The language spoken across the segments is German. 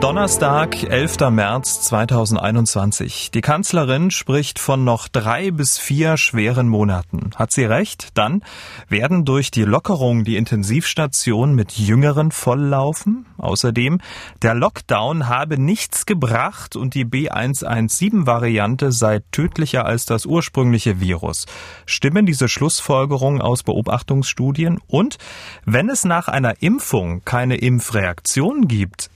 Donnerstag, 11. März 2021. Die Kanzlerin spricht von noch drei bis vier schweren Monaten. Hat sie recht? Dann werden durch die Lockerung die Intensivstationen mit Jüngeren volllaufen. Außerdem, der Lockdown habe nichts gebracht und die B117-Variante sei tödlicher als das ursprüngliche Virus. Stimmen diese Schlussfolgerungen aus Beobachtungsstudien? Und wenn es nach einer Impfung keine Impfreaktion gibt,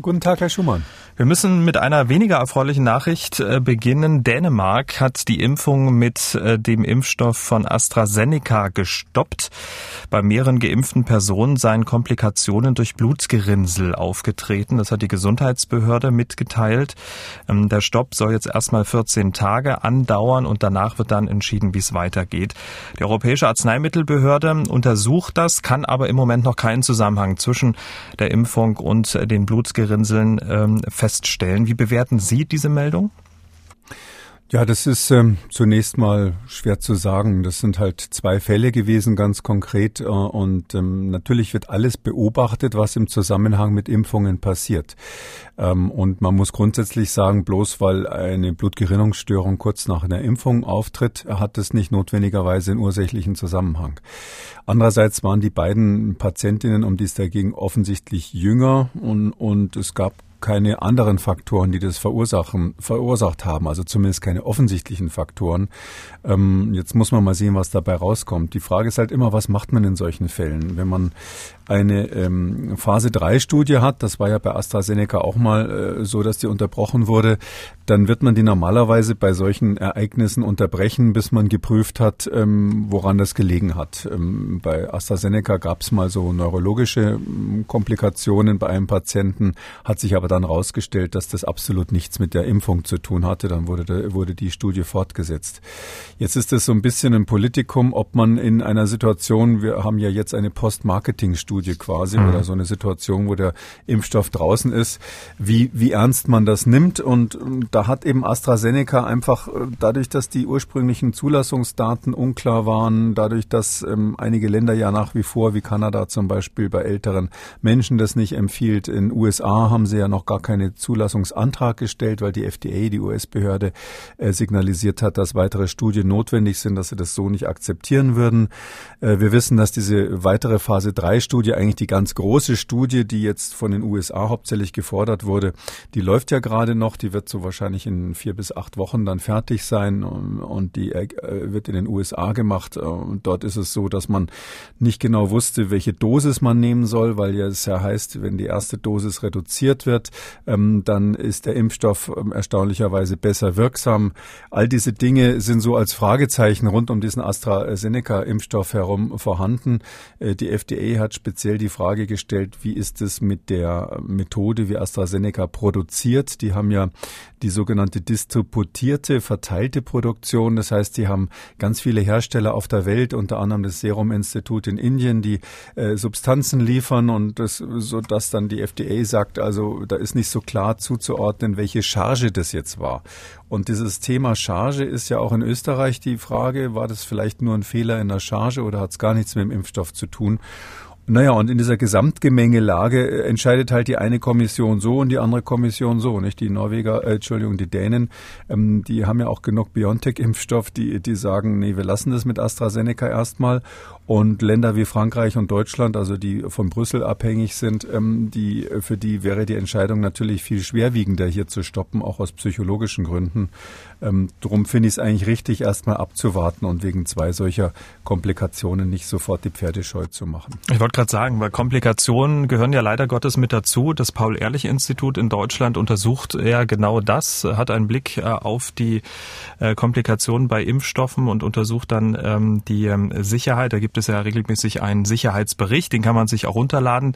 Guten Tag, Herr Schumann. Wir müssen mit einer weniger erfreulichen Nachricht äh, beginnen. Dänemark hat die Impfung mit äh, dem Impfstoff von AstraZeneca gestoppt. Bei mehreren geimpften Personen seien Komplikationen durch Blutgerinnsel aufgetreten. Das hat die Gesundheitsbehörde mitgeteilt. Ähm, der Stopp soll jetzt erstmal 14 Tage andauern und danach wird dann entschieden, wie es weitergeht. Die Europäische Arzneimittelbehörde untersucht das, kann aber im Moment noch keinen Zusammenhang zwischen der Impfung und äh, den Blutgerinnseln Berinseln ähm, feststellen. Wie bewerten Sie diese Meldung? Ja, das ist ähm, zunächst mal schwer zu sagen. Das sind halt zwei Fälle gewesen, ganz konkret. Äh, und ähm, natürlich wird alles beobachtet, was im Zusammenhang mit Impfungen passiert. Ähm, und man muss grundsätzlich sagen, bloß weil eine Blutgerinnungsstörung kurz nach einer Impfung auftritt, hat es nicht notwendigerweise einen ursächlichen Zusammenhang. Andererseits waren die beiden Patientinnen, um die es dagegen offensichtlich jünger und, und es gab keine anderen Faktoren, die das verursachen, verursacht haben, also zumindest keine offensichtlichen Faktoren. Ähm, jetzt muss man mal sehen, was dabei rauskommt. Die Frage ist halt immer, was macht man in solchen Fällen? Wenn man eine ähm, Phase 3 Studie hat, das war ja bei AstraZeneca auch mal äh, so, dass die unterbrochen wurde, dann wird man die normalerweise bei solchen Ereignissen unterbrechen, bis man geprüft hat, ähm, woran das gelegen hat. Ähm, bei AstraZeneca gab es mal so neurologische ähm, Komplikationen bei einem Patienten, hat sich aber dann herausgestellt, dass das absolut nichts mit der Impfung zu tun hatte. Dann wurde, wurde die Studie fortgesetzt. Jetzt ist es so ein bisschen ein Politikum, ob man in einer Situation, wir haben ja jetzt eine Post-Marketing-Studie, Studie quasi mhm. oder so eine Situation, wo der Impfstoff draußen ist, wie, wie ernst man das nimmt. Und, und da hat eben AstraZeneca einfach äh, dadurch, dass die ursprünglichen Zulassungsdaten unklar waren, dadurch, dass ähm, einige Länder ja nach wie vor, wie Kanada zum Beispiel, bei älteren Menschen das nicht empfiehlt. In USA haben sie ja noch gar keinen Zulassungsantrag gestellt, weil die FDA, die US-Behörde, äh, signalisiert hat, dass weitere Studien notwendig sind, dass sie das so nicht akzeptieren würden. Äh, wir wissen, dass diese weitere Phase 3 Studie eigentlich die ganz große Studie, die jetzt von den USA hauptsächlich gefordert wurde, die läuft ja gerade noch. Die wird so wahrscheinlich in vier bis acht Wochen dann fertig sein und die äh, wird in den USA gemacht. Und dort ist es so, dass man nicht genau wusste, welche Dosis man nehmen soll, weil ja es ja heißt, wenn die erste Dosis reduziert wird, ähm, dann ist der Impfstoff ähm, erstaunlicherweise besser wirksam. All diese Dinge sind so als Fragezeichen rund um diesen AstraZeneca-Impfstoff herum vorhanden. Äh, die FDA hat speziell die Frage gestellt, wie ist es mit der Methode, wie AstraZeneca produziert? Die haben ja die sogenannte distributierte, verteilte Produktion. Das heißt, die haben ganz viele Hersteller auf der Welt, unter anderem das Serum-Institut in Indien, die äh, Substanzen liefern und das, so dass dann die FDA sagt, also da ist nicht so klar zuzuordnen, welche Charge das jetzt war. Und dieses Thema Charge ist ja auch in Österreich die Frage, war das vielleicht nur ein Fehler in der Charge oder hat es gar nichts mit dem Impfstoff zu tun? Naja, und in dieser Gesamtgemengelage äh, entscheidet halt die eine Kommission so und die andere Kommission so, nicht? Die Norweger, äh, Entschuldigung, die Dänen, ähm, die haben ja auch genug BioNTech-Impfstoff, die, die sagen, nee, wir lassen das mit AstraZeneca erstmal. Und Länder wie Frankreich und Deutschland, also die von Brüssel abhängig sind, ähm, die, für die wäre die Entscheidung natürlich viel schwerwiegender, hier zu stoppen, auch aus psychologischen Gründen. Ähm, drum finde ich es eigentlich richtig, erstmal abzuwarten und wegen zwei solcher Komplikationen nicht sofort die Pferde scheu zu machen. Ich wollte gerade sagen, weil Komplikationen gehören ja leider Gottes mit dazu. Das Paul-Ehrlich-Institut in Deutschland untersucht ja genau das, hat einen Blick äh, auf die äh, Komplikationen bei Impfstoffen und untersucht dann ähm, die Sicherheit. Da gibt ja regelmäßig einen Sicherheitsbericht, den kann man sich auch runterladen.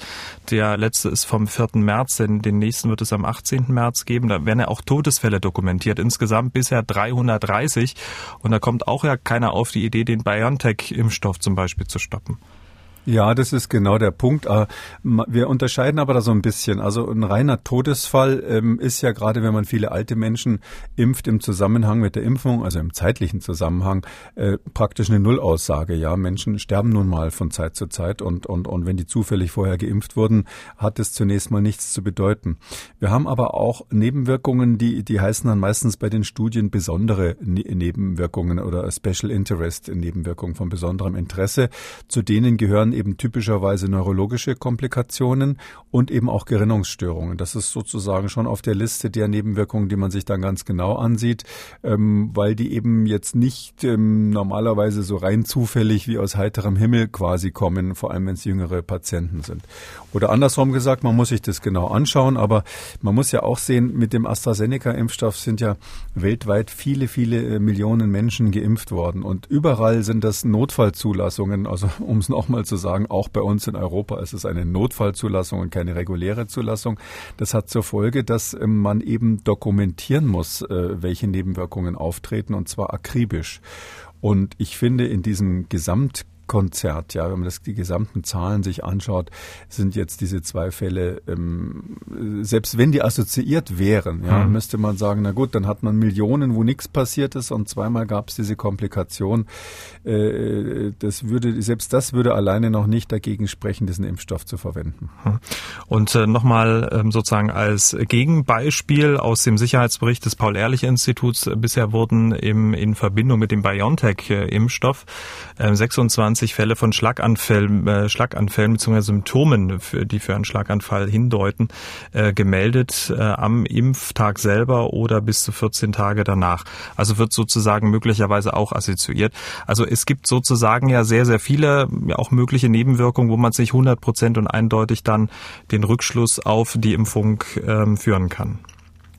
Der letzte ist vom 4. März, denn den nächsten wird es am 18. März geben. Da werden ja auch Todesfälle dokumentiert. Insgesamt bisher 330. Und da kommt auch ja keiner auf die Idee, den BioNTech-Impfstoff zum Beispiel zu stoppen. Ja, das ist genau der Punkt. Ah, wir unterscheiden aber da so ein bisschen. Also ein reiner Todesfall ähm, ist ja gerade, wenn man viele alte Menschen impft im Zusammenhang mit der Impfung, also im zeitlichen Zusammenhang, äh, praktisch eine Nullaussage. Ja, Menschen sterben nun mal von Zeit zu Zeit und, und, und wenn die zufällig vorher geimpft wurden, hat es zunächst mal nichts zu bedeuten. Wir haben aber auch Nebenwirkungen, die, die heißen dann meistens bei den Studien besondere ne Nebenwirkungen oder Special Interest Nebenwirkungen von besonderem Interesse. Zu denen gehören eben typischerweise neurologische Komplikationen und eben auch Gerinnungsstörungen. Das ist sozusagen schon auf der Liste der Nebenwirkungen, die man sich dann ganz genau ansieht, ähm, weil die eben jetzt nicht ähm, normalerweise so rein zufällig wie aus heiterem Himmel quasi kommen, vor allem wenn es jüngere Patienten sind. Oder andersrum gesagt, man muss sich das genau anschauen, aber man muss ja auch sehen, mit dem AstraZeneca-Impfstoff sind ja weltweit viele, viele äh, Millionen Menschen geimpft worden und überall sind das Notfallzulassungen, also um es nochmal zu sagen, auch bei uns in Europa ist es eine Notfallzulassung und keine reguläre Zulassung. Das hat zur Folge, dass ähm, man eben dokumentieren muss, äh, welche Nebenwirkungen auftreten und zwar akribisch. Und ich finde, in diesem Gesamt Konzert, ja, wenn man das, die gesamten Zahlen sich anschaut, sind jetzt diese zwei Fälle, ähm, selbst wenn die assoziiert wären, ja, mhm. müsste man sagen, na gut, dann hat man Millionen, wo nichts passiert ist und zweimal gab es diese Komplikation. Äh, das würde, selbst das würde alleine noch nicht dagegen sprechen, diesen Impfstoff zu verwenden. Mhm. Und äh, nochmal ähm, sozusagen als Gegenbeispiel aus dem Sicherheitsbericht des Paul-Ehrlich-Instituts, äh, bisher wurden im, in Verbindung mit dem BioNTech-Impfstoff äh, 26 20 Fälle von Schlaganfällen, äh, Schlaganfällen bzw. Symptomen, für, die für einen Schlaganfall hindeuten, äh, gemeldet äh, am Impftag selber oder bis zu 14 Tage danach. Also wird sozusagen möglicherweise auch assoziiert. Also es gibt sozusagen ja sehr, sehr viele auch mögliche Nebenwirkungen, wo man sich 100 Prozent und eindeutig dann den Rückschluss auf die Impfung ähm, führen kann.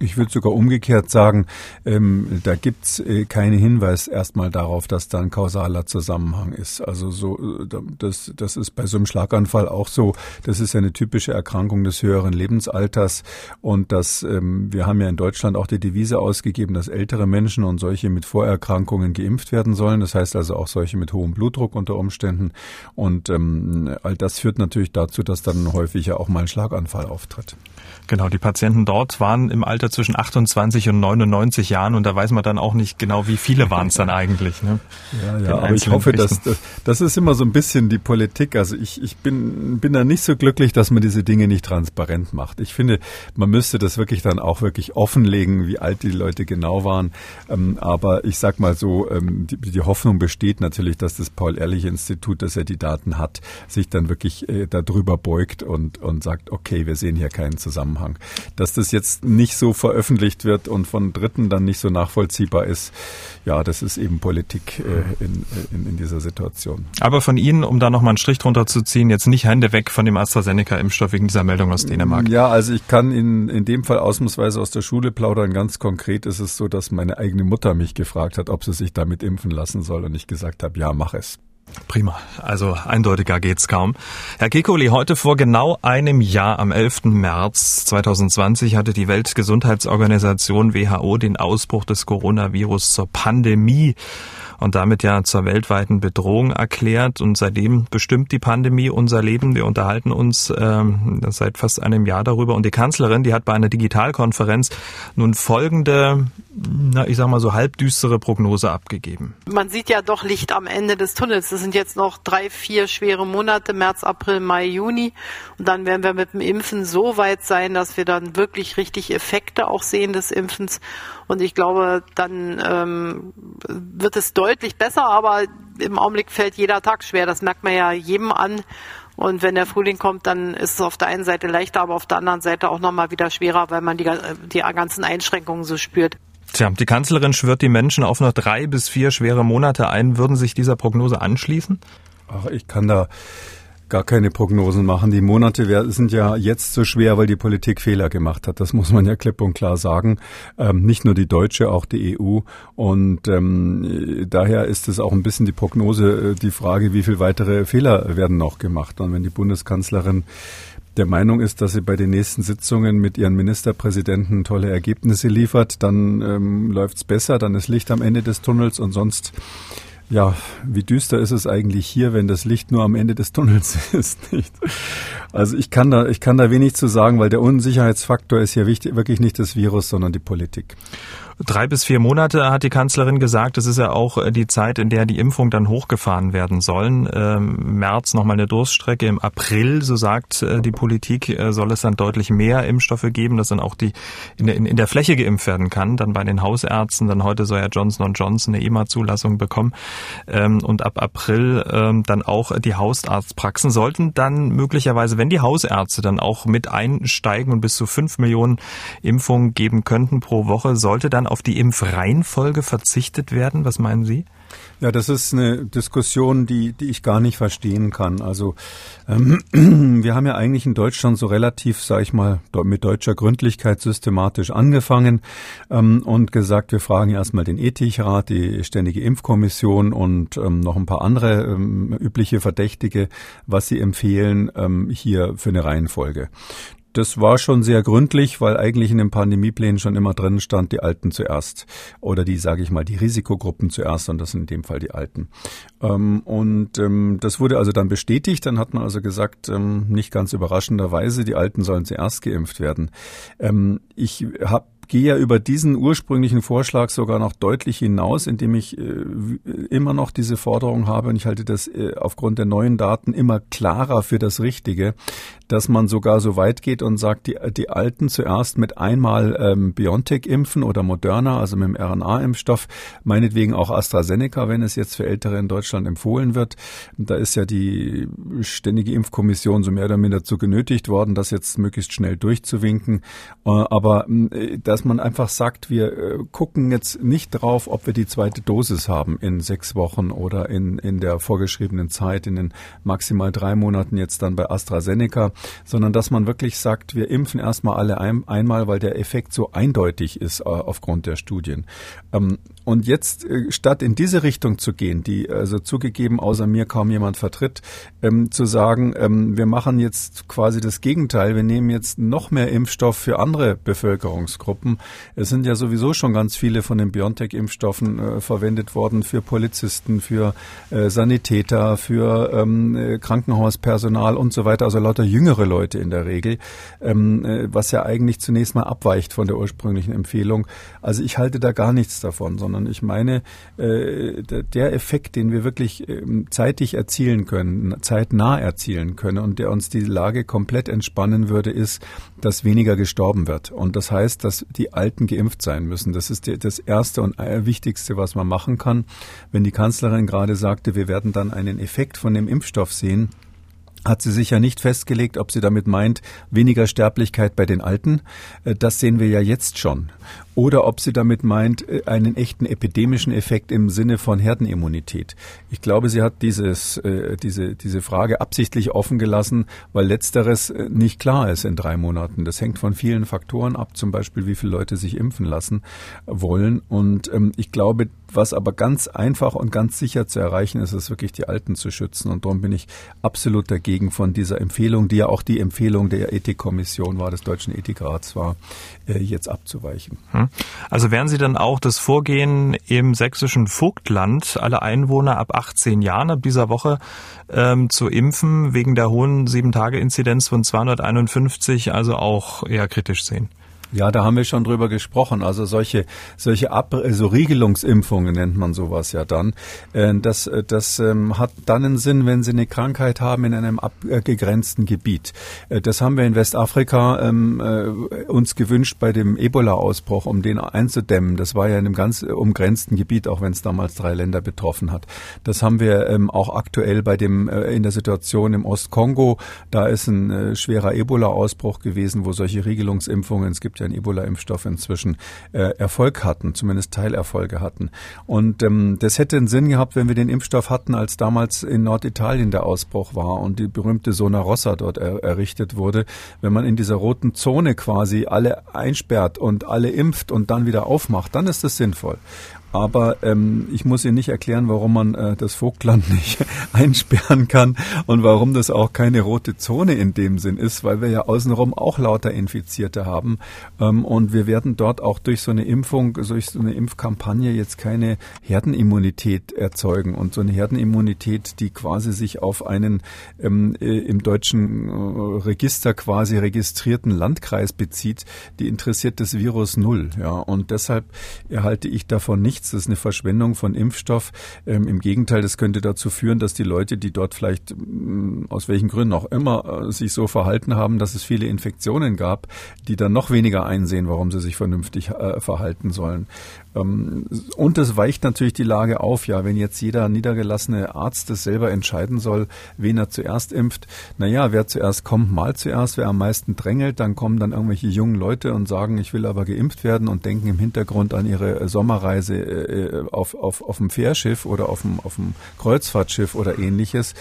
Ich würde sogar umgekehrt sagen, ähm, da gibt's äh, keinen Hinweis erstmal darauf, dass da ein kausaler Zusammenhang ist. Also so, äh, das, das ist bei so einem Schlaganfall auch so. Das ist eine typische Erkrankung des höheren Lebensalters. Und das, ähm, wir haben ja in Deutschland auch die Devise ausgegeben, dass ältere Menschen und solche mit Vorerkrankungen geimpft werden sollen. Das heißt also auch solche mit hohem Blutdruck unter Umständen. Und ähm, all das führt natürlich dazu, dass dann häufig ja auch mal ein Schlaganfall auftritt. Genau, die Patienten dort waren im Alter zwischen 28 und 99 Jahren und da weiß man dann auch nicht genau, wie viele waren es dann eigentlich. Ne? Ja, ja, aber ich hoffe, dass das, das ist immer so ein bisschen die Politik. Also ich, ich bin, bin da nicht so glücklich, dass man diese Dinge nicht transparent macht. Ich finde, man müsste das wirklich dann auch wirklich offenlegen, wie alt die Leute genau waren. Ähm, aber ich sag mal so, ähm, die, die Hoffnung besteht natürlich, dass das Paul-Ehrlich-Institut, dass er die Daten hat, sich dann wirklich äh, darüber beugt und, und sagt, okay, wir sehen hier keinen Zusammenhang. Dass das jetzt nicht so veröffentlicht wird und von Dritten dann nicht so nachvollziehbar ist, ja, das ist eben Politik äh, in, in, in, dieser Situation. Aber von Ihnen, um da nochmal einen Strich drunter zu ziehen, jetzt nicht Hände weg von dem AstraZeneca-Impfstoff wegen dieser Meldung aus Dänemark. Ja, also ich kann in, in dem Fall ausnahmsweise aus der Schule plaudern. Ganz konkret ist es so, dass meine eigene Mutter mich gefragt hat, ob sie sich damit impfen lassen soll und ich gesagt habe, ja, mach es. Prima. Also eindeutiger geht's kaum. Herr Kekoli, heute vor genau einem Jahr, am 11. März 2020, hatte die Weltgesundheitsorganisation WHO den Ausbruch des Coronavirus zur Pandemie und damit ja zur weltweiten Bedrohung erklärt. Und seitdem bestimmt die Pandemie unser Leben. Wir unterhalten uns ähm, seit fast einem Jahr darüber. Und die Kanzlerin, die hat bei einer Digitalkonferenz nun folgende, na, ich sag mal so halbdüstere Prognose abgegeben. Man sieht ja doch Licht am Ende des Tunnels. Das sind jetzt noch drei, vier schwere Monate, März, April, Mai, Juni. Und dann werden wir mit dem Impfen so weit sein, dass wir dann wirklich richtig Effekte auch sehen des Impfens. Und ich glaube, dann ähm, wird es deutlich besser, aber im Augenblick fällt jeder Tag schwer. Das merkt man ja jedem an. Und wenn der Frühling kommt, dann ist es auf der einen Seite leichter, aber auf der anderen Seite auch nochmal wieder schwerer, weil man die, die ganzen Einschränkungen so spürt. Tja, die Kanzlerin schwört die Menschen auf noch drei bis vier schwere Monate ein. Würden sich dieser Prognose anschließen? Ach, ich kann da gar keine Prognosen machen. Die Monate sind ja jetzt so schwer, weil die Politik Fehler gemacht hat. Das muss man ja klipp und klar sagen. Ähm, nicht nur die deutsche, auch die EU. Und ähm, daher ist es auch ein bisschen die Prognose, äh, die Frage, wie viel weitere Fehler werden noch gemacht. Und wenn die Bundeskanzlerin der Meinung ist, dass sie bei den nächsten Sitzungen mit ihren Ministerpräsidenten tolle Ergebnisse liefert, dann ähm, läuft's besser, dann ist Licht am Ende des Tunnels und sonst ja, wie düster ist es eigentlich hier, wenn das Licht nur am Ende des Tunnels ist, nicht? Also ich kann da, ich kann da wenig zu sagen, weil der Unsicherheitsfaktor ist hier wichtig, wirklich nicht das Virus, sondern die Politik. Drei bis vier Monate hat die Kanzlerin gesagt. Das ist ja auch äh, die Zeit, in der die Impfung dann hochgefahren werden sollen. Ähm, März nochmal eine Durststrecke. Im April, so sagt äh, die Politik, äh, soll es dann deutlich mehr Impfstoffe geben, dass dann auch die in der, in der Fläche geimpft werden kann. Dann bei den Hausärzten. Dann heute soll ja Johnson Johnson eine EMA-Zulassung bekommen. Ähm, und ab April ähm, dann auch die Hausarztpraxen sollten dann möglicherweise, wenn die Hausärzte dann auch mit einsteigen und bis zu fünf Millionen Impfungen geben könnten pro Woche, sollte dann auf die Impfreihenfolge verzichtet werden? Was meinen Sie? Ja, das ist eine Diskussion, die, die ich gar nicht verstehen kann. Also ähm, wir haben ja eigentlich in Deutschland so relativ, sage ich mal, mit deutscher Gründlichkeit systematisch angefangen ähm, und gesagt, wir fragen erstmal den Ethikrat, die Ständige Impfkommission und ähm, noch ein paar andere ähm, übliche Verdächtige, was sie empfehlen ähm, hier für eine Reihenfolge das war schon sehr gründlich, weil eigentlich in den Pandemieplänen schon immer drin stand, die Alten zuerst oder die, sage ich mal, die Risikogruppen zuerst und das sind in dem Fall die Alten. Ähm, und ähm, das wurde also dann bestätigt. Dann hat man also gesagt, ähm, nicht ganz überraschenderweise, die Alten sollen zuerst geimpft werden. Ich habe gehe ja über diesen ursprünglichen Vorschlag sogar noch deutlich hinaus, indem ich äh, immer noch diese Forderung habe und ich halte das äh, aufgrund der neuen Daten immer klarer für das Richtige, dass man sogar so weit geht und sagt, die, die Alten zuerst mit einmal ähm, BioNTech impfen oder Moderna, also mit dem RNA-Impfstoff, meinetwegen auch AstraZeneca, wenn es jetzt für Ältere in Deutschland empfohlen wird. Da ist ja die ständige Impfkommission so mehr oder minder dazu genötigt worden, das jetzt möglichst schnell durchzuwinken. Äh, aber dass man einfach sagt, wir äh, gucken jetzt nicht drauf, ob wir die zweite Dosis haben in sechs Wochen oder in, in der vorgeschriebenen Zeit, in den maximal drei Monaten jetzt dann bei AstraZeneca, sondern dass man wirklich sagt, wir impfen erstmal alle ein, einmal, weil der Effekt so eindeutig ist äh, aufgrund der Studien. Ähm, und jetzt, äh, statt in diese Richtung zu gehen, die also zugegeben außer mir kaum jemand vertritt, ähm, zu sagen, ähm, wir machen jetzt quasi das Gegenteil, wir nehmen jetzt noch mehr Impfstoff für andere Bevölkerungsgruppen. Es sind ja sowieso schon ganz viele von den BioNTech-Impfstoffen äh, verwendet worden für Polizisten, für äh, Sanitäter, für ähm, äh, Krankenhauspersonal und so weiter, also lauter jüngere Leute in der Regel, ähm, äh, was ja eigentlich zunächst mal abweicht von der ursprünglichen Empfehlung. Also ich halte da gar nichts davon, sondern ich meine, äh, der Effekt, den wir wirklich ähm, zeitig erzielen können, zeitnah erzielen können und der uns die Lage komplett entspannen würde, ist, dass weniger gestorben wird. Und das heißt, dass die Alten geimpft sein müssen. Das ist das Erste und Wichtigste, was man machen kann. Wenn die Kanzlerin gerade sagte, wir werden dann einen Effekt von dem Impfstoff sehen, hat sie sich ja nicht festgelegt, ob sie damit meint, weniger Sterblichkeit bei den Alten. Äh, das sehen wir ja jetzt schon oder ob sie damit meint, äh, einen echten epidemischen Effekt im Sinne von Herdenimmunität. Ich glaube, sie hat dieses, äh, diese, diese Frage absichtlich offen gelassen, weil letzteres äh, nicht klar ist in drei Monaten. Das hängt von vielen Faktoren ab, zum Beispiel, wie viele Leute sich impfen lassen wollen. Und ähm, ich glaube, was aber ganz einfach und ganz sicher zu erreichen ist, ist wirklich die Alten zu schützen. Und darum bin ich absolut dagegen von dieser Empfehlung, die ja auch die Empfehlung der Ethikkommission war, des Deutschen Ethikrats war, jetzt abzuweichen. Hm. Also werden Sie dann auch das Vorgehen im sächsischen Vogtland, alle Einwohner ab 18 Jahren ab dieser Woche ähm, zu impfen, wegen der hohen 7-Tage-Inzidenz von 251, also auch eher kritisch sehen? Ja, da haben wir schon drüber gesprochen. Also solche, solche Ab so Riegelungsimpfungen nennt man sowas ja dann. Äh, das, äh, das ähm, hat dann einen Sinn, wenn Sie eine Krankheit haben in einem abgegrenzten Gebiet. Äh, das haben wir in Westafrika ähm, uns gewünscht bei dem Ebola-Ausbruch, um den einzudämmen. Das war ja in einem ganz umgrenzten Gebiet, auch wenn es damals drei Länder betroffen hat. Das haben wir ähm, auch aktuell bei dem, in der Situation im Ostkongo. Da ist ein schwerer Ebola-Ausbruch gewesen, wo solche Riegelungsimpfungen, es gibt ja ein Ebola-Impfstoff inzwischen, äh, Erfolg hatten, zumindest Teilerfolge hatten. Und ähm, das hätte einen Sinn gehabt, wenn wir den Impfstoff hatten, als damals in Norditalien der Ausbruch war und die berühmte Zona Rossa dort er, errichtet wurde. Wenn man in dieser roten Zone quasi alle einsperrt und alle impft und dann wieder aufmacht, dann ist das sinnvoll. Aber ähm, ich muss Ihnen nicht erklären, warum man äh, das Vogtland nicht einsperren kann und warum das auch keine rote Zone in dem Sinn ist, weil wir ja außenrum auch lauter Infizierte haben. Ähm, und wir werden dort auch durch so eine Impfung, durch so eine Impfkampagne jetzt keine Herdenimmunität erzeugen. Und so eine Herdenimmunität, die quasi sich auf einen ähm, äh, im deutschen äh, Register quasi registrierten Landkreis bezieht, die interessiert das Virus null. Ja. Und deshalb erhalte ich davon nichts nichts, das ist eine Verschwendung von Impfstoff. Ähm, Im Gegenteil, das könnte dazu führen, dass die Leute, die dort vielleicht mm, aus welchen Gründen auch immer äh, sich so verhalten haben, dass es viele Infektionen gab, die dann noch weniger einsehen, warum sie sich vernünftig äh, verhalten sollen. Ähm, und es weicht natürlich die Lage auf, ja, wenn jetzt jeder niedergelassene Arzt das selber entscheiden soll, wen er zuerst impft. Naja, wer zuerst kommt, mal zuerst, wer am meisten drängelt, dann kommen dann irgendwelche jungen Leute und sagen, ich will aber geimpft werden und denken im Hintergrund an ihre Sommerreise äh, auf, auf, auf dem Fährschiff oder auf dem, auf dem Kreuzfahrtschiff oder ähnliches.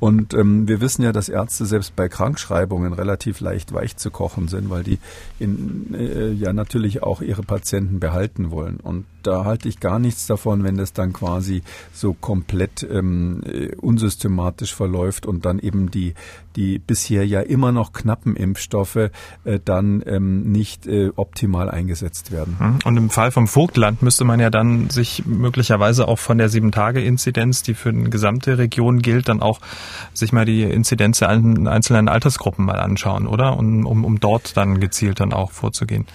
Und ähm, wir wissen ja, dass Ärzte selbst bei Krankschreibungen relativ leicht weich zu kochen sind, weil die in, äh, ja natürlich auch ihre Patienten behalten wollen. Und da halte ich gar nichts davon, wenn das dann quasi so komplett ähm, äh, unsystematisch verläuft und dann eben die, die bisher ja immer noch knappen Impfstoffe äh, dann ähm, nicht äh, optimal eingesetzt werden. Mhm. Und im Fall vom Vogtland müsste man ja dann sich möglicherweise auch von der Sieben-Tage-Inzidenz, die für eine gesamte Region gilt, dann auch sich mal die Inzidenz der einzelnen Altersgruppen mal anschauen, oder? Um, um, um dort dann gezielt dann auch vorzugehen.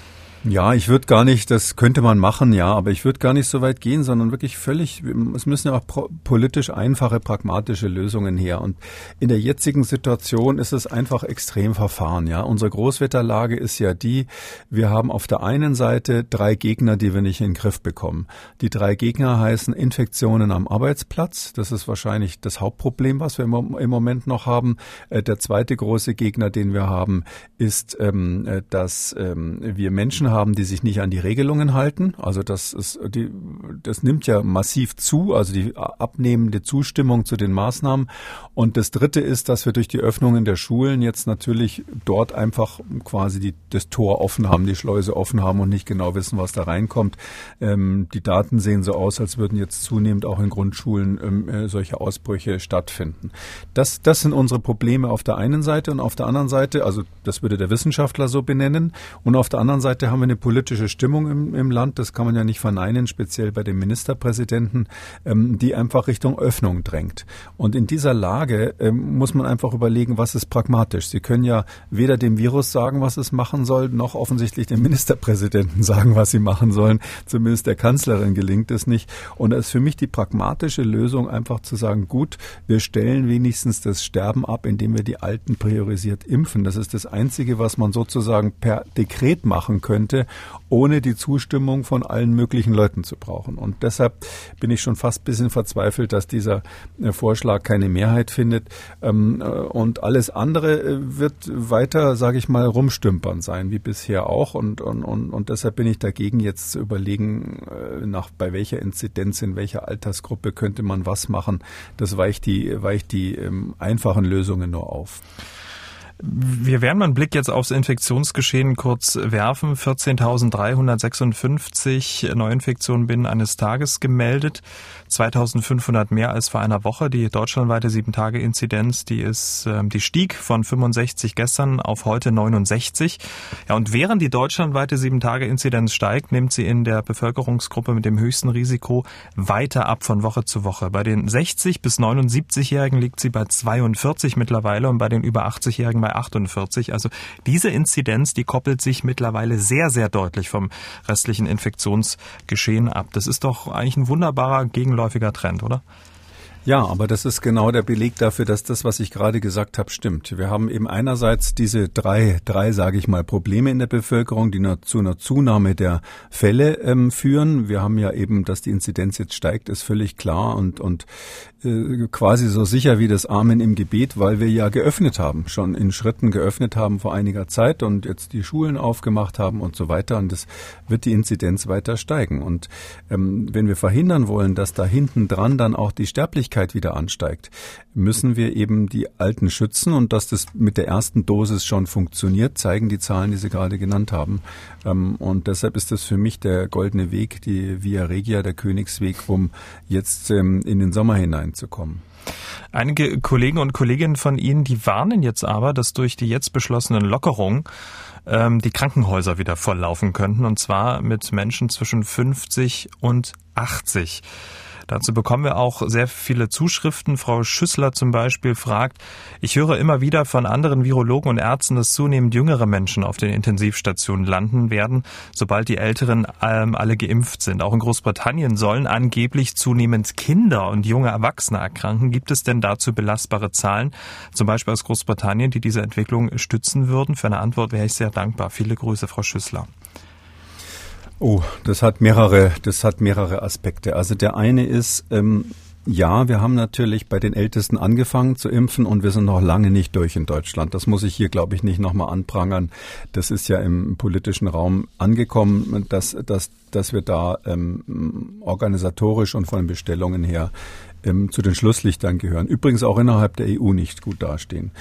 Ja, ich würde gar nicht, das könnte man machen, ja, aber ich würde gar nicht so weit gehen, sondern wirklich völlig, es müssen ja auch politisch einfache, pragmatische Lösungen her. Und in der jetzigen Situation ist es einfach extrem verfahren, ja. Unsere Großwetterlage ist ja die, wir haben auf der einen Seite drei Gegner, die wir nicht in den Griff bekommen. Die drei Gegner heißen Infektionen am Arbeitsplatz. Das ist wahrscheinlich das Hauptproblem, was wir im Moment noch haben. Äh, der zweite große Gegner, den wir haben, ist, ähm, äh, dass ähm, wir Menschen haben, die sich nicht an die Regelungen halten. Also das ist die, das nimmt ja massiv zu, also die abnehmende Zustimmung zu den Maßnahmen. Und das Dritte ist, dass wir durch die Öffnungen der Schulen jetzt natürlich dort einfach quasi die, das Tor offen haben, die Schleuse offen haben und nicht genau wissen, was da reinkommt. Ähm, die Daten sehen so aus, als würden jetzt zunehmend auch in Grundschulen ähm, äh, solche Ausbrüche stattfinden. Das, das sind unsere Probleme auf der einen Seite und auf der anderen Seite, also das würde der Wissenschaftler so benennen, und auf der anderen Seite haben wir eine politische Stimmung im, im Land, das kann man ja nicht verneinen, speziell bei dem Ministerpräsidenten, ähm, die einfach Richtung Öffnung drängt. Und in dieser Lage ähm, muss man einfach überlegen, was ist pragmatisch. Sie können ja weder dem Virus sagen, was es machen soll, noch offensichtlich dem Ministerpräsidenten sagen, was sie machen sollen. Zumindest der Kanzlerin gelingt es nicht. Und da ist für mich die pragmatische Lösung einfach zu sagen, gut, wir stellen wenigstens das Sterben ab, indem wir die Alten priorisiert impfen. Das ist das Einzige, was man sozusagen per Dekret machen könnte könnte, ohne die Zustimmung von allen möglichen Leuten zu brauchen. Und deshalb bin ich schon fast ein bisschen verzweifelt, dass dieser äh, Vorschlag keine Mehrheit findet. Ähm, äh, und alles andere äh, wird weiter, sage ich mal, rumstümpern sein, wie bisher auch. Und, und, und, und deshalb bin ich dagegen, jetzt zu überlegen, nach bei welcher Inzidenz, in welcher Altersgruppe könnte man was machen. Das weicht die, weicht die ähm, einfachen Lösungen nur auf. Wir werden mal einen Blick jetzt aufs Infektionsgeschehen kurz werfen. 14.356 Neuinfektionen binnen eines Tages gemeldet. 2500 mehr als vor einer Woche. Die deutschlandweite 7-Tage-Inzidenz, die ist, äh, die stieg von 65 gestern auf heute 69. Ja, und während die deutschlandweite 7-Tage-Inzidenz steigt, nimmt sie in der Bevölkerungsgruppe mit dem höchsten Risiko weiter ab von Woche zu Woche. Bei den 60 bis 79-Jährigen liegt sie bei 42 mittlerweile und bei den über 80-Jährigen bei 48. Also diese Inzidenz, die koppelt sich mittlerweile sehr, sehr deutlich vom restlichen Infektionsgeschehen ab. Das ist doch eigentlich ein wunderbarer Gegenläufiger Trend, oder? Ja, aber das ist genau der Beleg dafür, dass das, was ich gerade gesagt habe, stimmt. Wir haben eben einerseits diese drei, drei, sage ich mal, Probleme in der Bevölkerung, die zu einer Zunahme der Fälle ähm, führen. Wir haben ja eben, dass die Inzidenz jetzt steigt, ist völlig klar und, und äh, quasi so sicher wie das Amen im Gebet, weil wir ja geöffnet haben, schon in Schritten geöffnet haben vor einiger Zeit und jetzt die Schulen aufgemacht haben und so weiter. Und es wird die Inzidenz weiter steigen. Und ähm, wenn wir verhindern wollen, dass da hinten dran dann auch die Sterblichkeit Sterblichkeit wieder ansteigt, müssen wir eben die Alten schützen und dass das mit der ersten Dosis schon funktioniert, zeigen die Zahlen, die Sie gerade genannt haben. Ähm, und deshalb ist das für mich der goldene Weg, die Via Regia, der Königsweg, um jetzt ähm, in den Sommer hineinzukommen. Einige Kollegen und Kolleginnen von Ihnen, die warnen jetzt aber, dass durch die jetzt beschlossenen Lockerungen ähm, die Krankenhäuser wieder volllaufen könnten, und zwar mit Menschen zwischen 50 und 80. Dazu bekommen wir auch sehr viele Zuschriften. Frau Schüssler zum Beispiel fragt, ich höre immer wieder von anderen Virologen und Ärzten, dass zunehmend jüngere Menschen auf den Intensivstationen landen werden, sobald die Älteren ähm, alle geimpft sind. Auch in Großbritannien sollen angeblich zunehmend Kinder und junge Erwachsene erkranken. Gibt es denn dazu belastbare Zahlen, zum Beispiel aus Großbritannien, die diese Entwicklung stützen würden? Für eine Antwort wäre ich sehr dankbar. Viele Grüße, Frau Schüssler. Oh, das hat mehrere, das hat mehrere Aspekte. Also der eine ist, ähm, ja, wir haben natürlich bei den Ältesten angefangen zu impfen und wir sind noch lange nicht durch in Deutschland. Das muss ich hier, glaube ich, nicht nochmal anprangern. Das ist ja im politischen Raum angekommen, dass, dass, dass wir da ähm, organisatorisch und von den Bestellungen her ähm, zu den Schlusslichtern gehören. Übrigens auch innerhalb der EU nicht gut dastehen.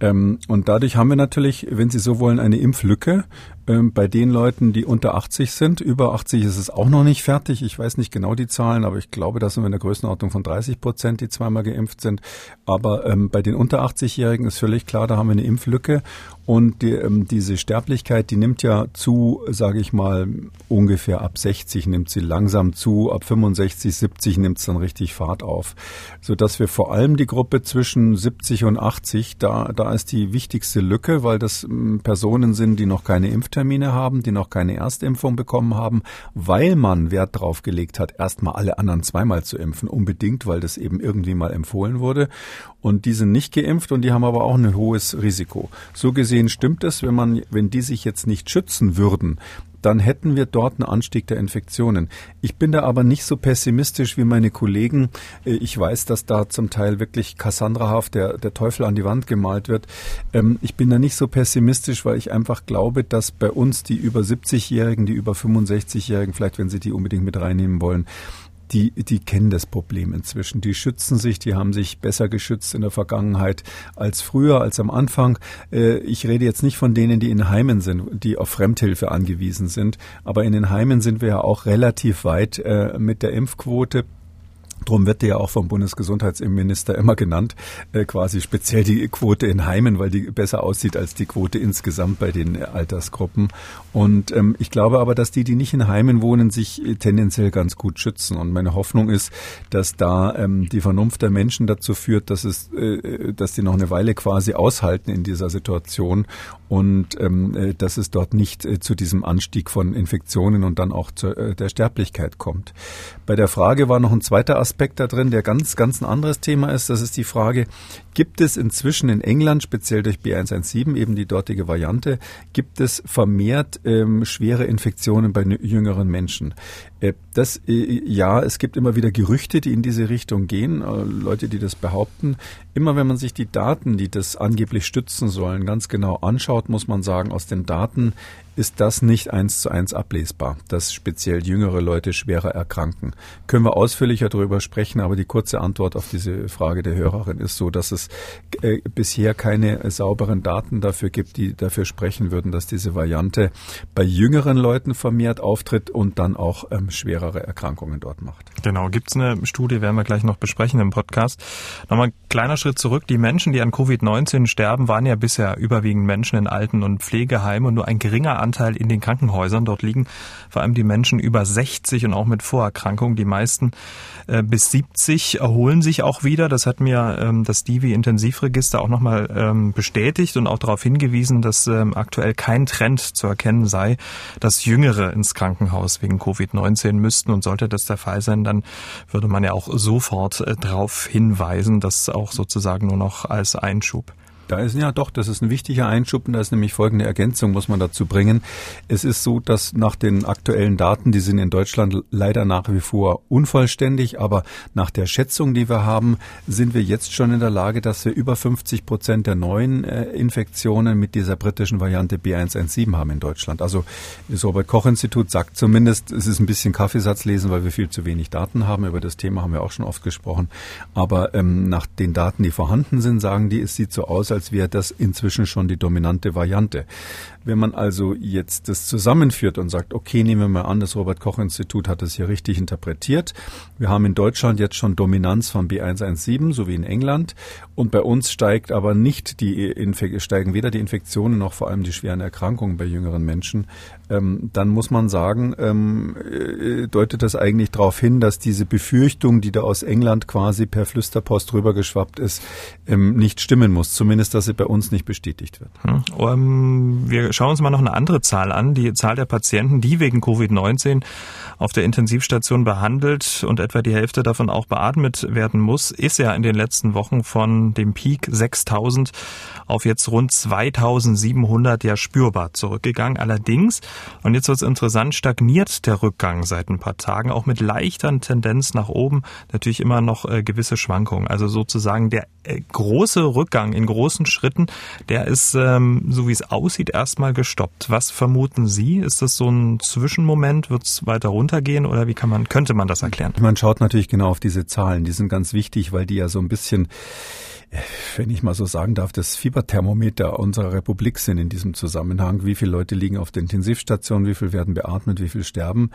Ähm, und dadurch haben wir natürlich, wenn Sie so wollen, eine Impflücke ähm, bei den Leuten, die unter 80 sind. Über 80 ist es auch noch nicht fertig. Ich weiß nicht genau die Zahlen, aber ich glaube, da sind wir in der Größenordnung von 30 Prozent, die zweimal geimpft sind. Aber bei den unter 80-Jährigen ist völlig klar, da haben wir eine Impflücke. Und die, diese Sterblichkeit, die nimmt ja zu, sage ich mal, ungefähr ab 60 nimmt sie langsam zu, ab 65, 70 nimmt es dann richtig Fahrt auf. Sodass wir vor allem die Gruppe zwischen 70 und 80, da, da ist die wichtigste Lücke, weil das ähm, Personen sind, die noch keine Impftermine haben, die noch keine Erstimpfung bekommen haben, weil man Wert drauf gelegt hat, erstmal alle anderen zweimal zu impfen, unbedingt, weil das eben irgendwie mal empfohlen wurde. Und die sind nicht geimpft und die haben aber auch ein hohes Risiko. So gesehen stimmt es, wenn man, wenn die sich jetzt nicht schützen würden, dann hätten wir dort einen Anstieg der Infektionen. Ich bin da aber nicht so pessimistisch wie meine Kollegen. Äh, ich weiß, dass da zum Teil wirklich Cassandrahaft der, der Teufel an die Wand gemalt wird. Ähm, ich bin da nicht so pessimistisch, weil ich einfach glaube, dass bei uns die über 70-Jährigen, die über 65-Jährigen, vielleicht wenn Sie die unbedingt mit reinnehmen wollen, die, die kennen das Problem inzwischen. Die schützen sich, die haben sich besser geschützt in der Vergangenheit als früher, als am Anfang. Äh, ich rede jetzt nicht von denen, die in Heimen sind, die auf Fremdhilfe angewiesen sind. Aber in den Heimen sind wir ja auch relativ weit äh, mit der Impfquote. Drum wird ja auch vom Bundesgesundheitsminister immer genannt, äh, quasi speziell die Quote in Heimen, weil die besser aussieht als die Quote insgesamt bei den Altersgruppen. Und ähm, ich glaube aber, dass die, die nicht in Heimen wohnen, sich tendenziell ganz gut schützen. Und meine Hoffnung ist, dass da ähm, die Vernunft der Menschen dazu führt, dass es, äh, dass die noch eine Weile quasi aushalten in dieser Situation und ähm, äh, dass es dort nicht äh, zu diesem Anstieg von Infektionen und dann auch zu äh, der Sterblichkeit kommt. Bei der Frage war noch ein zweiter Aspekt da drin, der ganz, ganz ein anderes Thema ist. Das ist die Frage, gibt es inzwischen in England, speziell durch B117, eben die dortige Variante, gibt es vermehrt ähm, schwere Infektionen bei jüngeren Menschen? Äh, das, äh, ja, es gibt immer wieder Gerüchte, die in diese Richtung gehen, äh, Leute, die das behaupten. Immer wenn man sich die Daten, die das angeblich stützen sollen, ganz genau anschaut, muss man sagen, aus den Daten ist das nicht eins zu eins ablesbar, dass speziell jüngere Leute schwerer erkranken. Können wir ausführlicher darüber sprechen, aber die kurze Antwort auf diese Frage der Hörerin ist so, dass es bisher keine sauberen Daten dafür gibt, die dafür sprechen würden, dass diese Variante bei jüngeren Leuten vermehrt auftritt und dann auch ähm, schwerere Erkrankungen dort macht. Genau, gibt es eine Studie, werden wir gleich noch besprechen im Podcast. Nochmal ein kleiner Schritt zurück. Die Menschen, die an Covid-19 sterben, waren ja bisher überwiegend Menschen in Alten- und Pflegeheimen und nur ein geringer Anteil in den Krankenhäusern. Dort liegen vor allem die Menschen über 60 und auch mit Vorerkrankungen. Die meisten äh, bis 70 erholen sich auch wieder. Das hat mir ähm, das Divi Intensivregister auch nochmal ähm, bestätigt und auch darauf hingewiesen, dass ähm, aktuell kein Trend zu erkennen sei, dass Jüngere ins Krankenhaus wegen Covid-19 Covid-19 müssten. Und sollte das der Fall sein, dann würde man ja auch sofort äh, darauf hinweisen, dass auch sozusagen nur noch als Einschub. Da ist ja doch, das ist ein wichtiger Einschub und da ist nämlich folgende Ergänzung, muss man dazu bringen. Es ist so, dass nach den aktuellen Daten, die sind in Deutschland leider nach wie vor unvollständig, aber nach der Schätzung, die wir haben, sind wir jetzt schon in der Lage, dass wir über 50 Prozent der neuen äh, Infektionen mit dieser britischen Variante B117 haben in Deutschland. Also das Robert Koch Institut sagt zumindest, es ist ein bisschen Kaffeesatz lesen, weil wir viel zu wenig Daten haben. Über das Thema haben wir auch schon oft gesprochen. Aber ähm, nach den Daten, die vorhanden sind, sagen die, es sieht so aus, als wäre das inzwischen schon die dominante Variante. Wenn man also jetzt das zusammenführt und sagt, okay, nehmen wir mal an, das Robert Koch Institut hat das hier richtig interpretiert. Wir haben in Deutschland jetzt schon Dominanz von B117, so wie in England. Und bei uns steigt aber nicht die Infek steigen weder die Infektionen noch vor allem die schweren Erkrankungen bei jüngeren Menschen. Ähm, dann muss man sagen, ähm, äh, deutet das eigentlich darauf hin, dass diese Befürchtung, die da aus England quasi per Flüsterpost rübergeschwappt ist, ähm, nicht stimmen muss. Zumindest, dass sie bei uns nicht bestätigt wird. Hm. Um, wir schauen uns mal noch eine andere Zahl an, die Zahl der Patienten, die wegen Covid-19 auf der Intensivstation behandelt und etwa die Hälfte davon auch beatmet werden muss, ist ja in den letzten Wochen von dem Peak 6000 auf jetzt rund 2700 ja spürbar zurückgegangen. Allerdings, und jetzt wird es interessant, stagniert der Rückgang seit ein paar Tagen, auch mit leichter Tendenz nach oben, natürlich immer noch äh, gewisse Schwankungen. Also sozusagen der äh, große Rückgang in großen Schritten, der ist, ähm, so wie es aussieht, erstmal gestoppt. Was vermuten Sie? Ist das so ein Zwischenmoment? Wird es weiter runtergehen oder wie kann man, könnte man das erklären? Man schaut natürlich genau auf diese Zahlen. Die sind ganz wichtig, weil die ja so ein bisschen wenn ich mal so sagen darf, das Fieberthermometer unserer Republik sind in diesem Zusammenhang. Wie viele Leute liegen auf der Intensivstation, wie viel werden beatmet, wie viel sterben.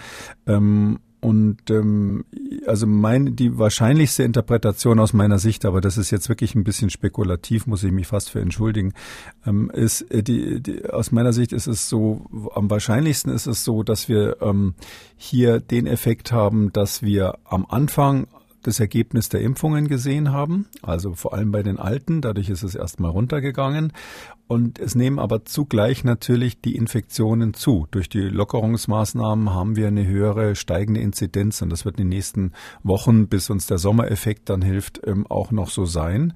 Ähm, und ähm, also mein, die wahrscheinlichste Interpretation aus meiner Sicht, aber das ist jetzt wirklich ein bisschen spekulativ, muss ich mich fast für entschuldigen, ähm, ist äh, die, die aus meiner Sicht ist es so, am wahrscheinlichsten ist es so, dass wir ähm, hier den Effekt haben, dass wir am Anfang das Ergebnis der Impfungen gesehen haben, also vor allem bei den Alten. Dadurch ist es erstmal runtergegangen. Und es nehmen aber zugleich natürlich die Infektionen zu. Durch die Lockerungsmaßnahmen haben wir eine höhere steigende Inzidenz und das wird in den nächsten Wochen, bis uns der Sommereffekt dann hilft, ähm, auch noch so sein.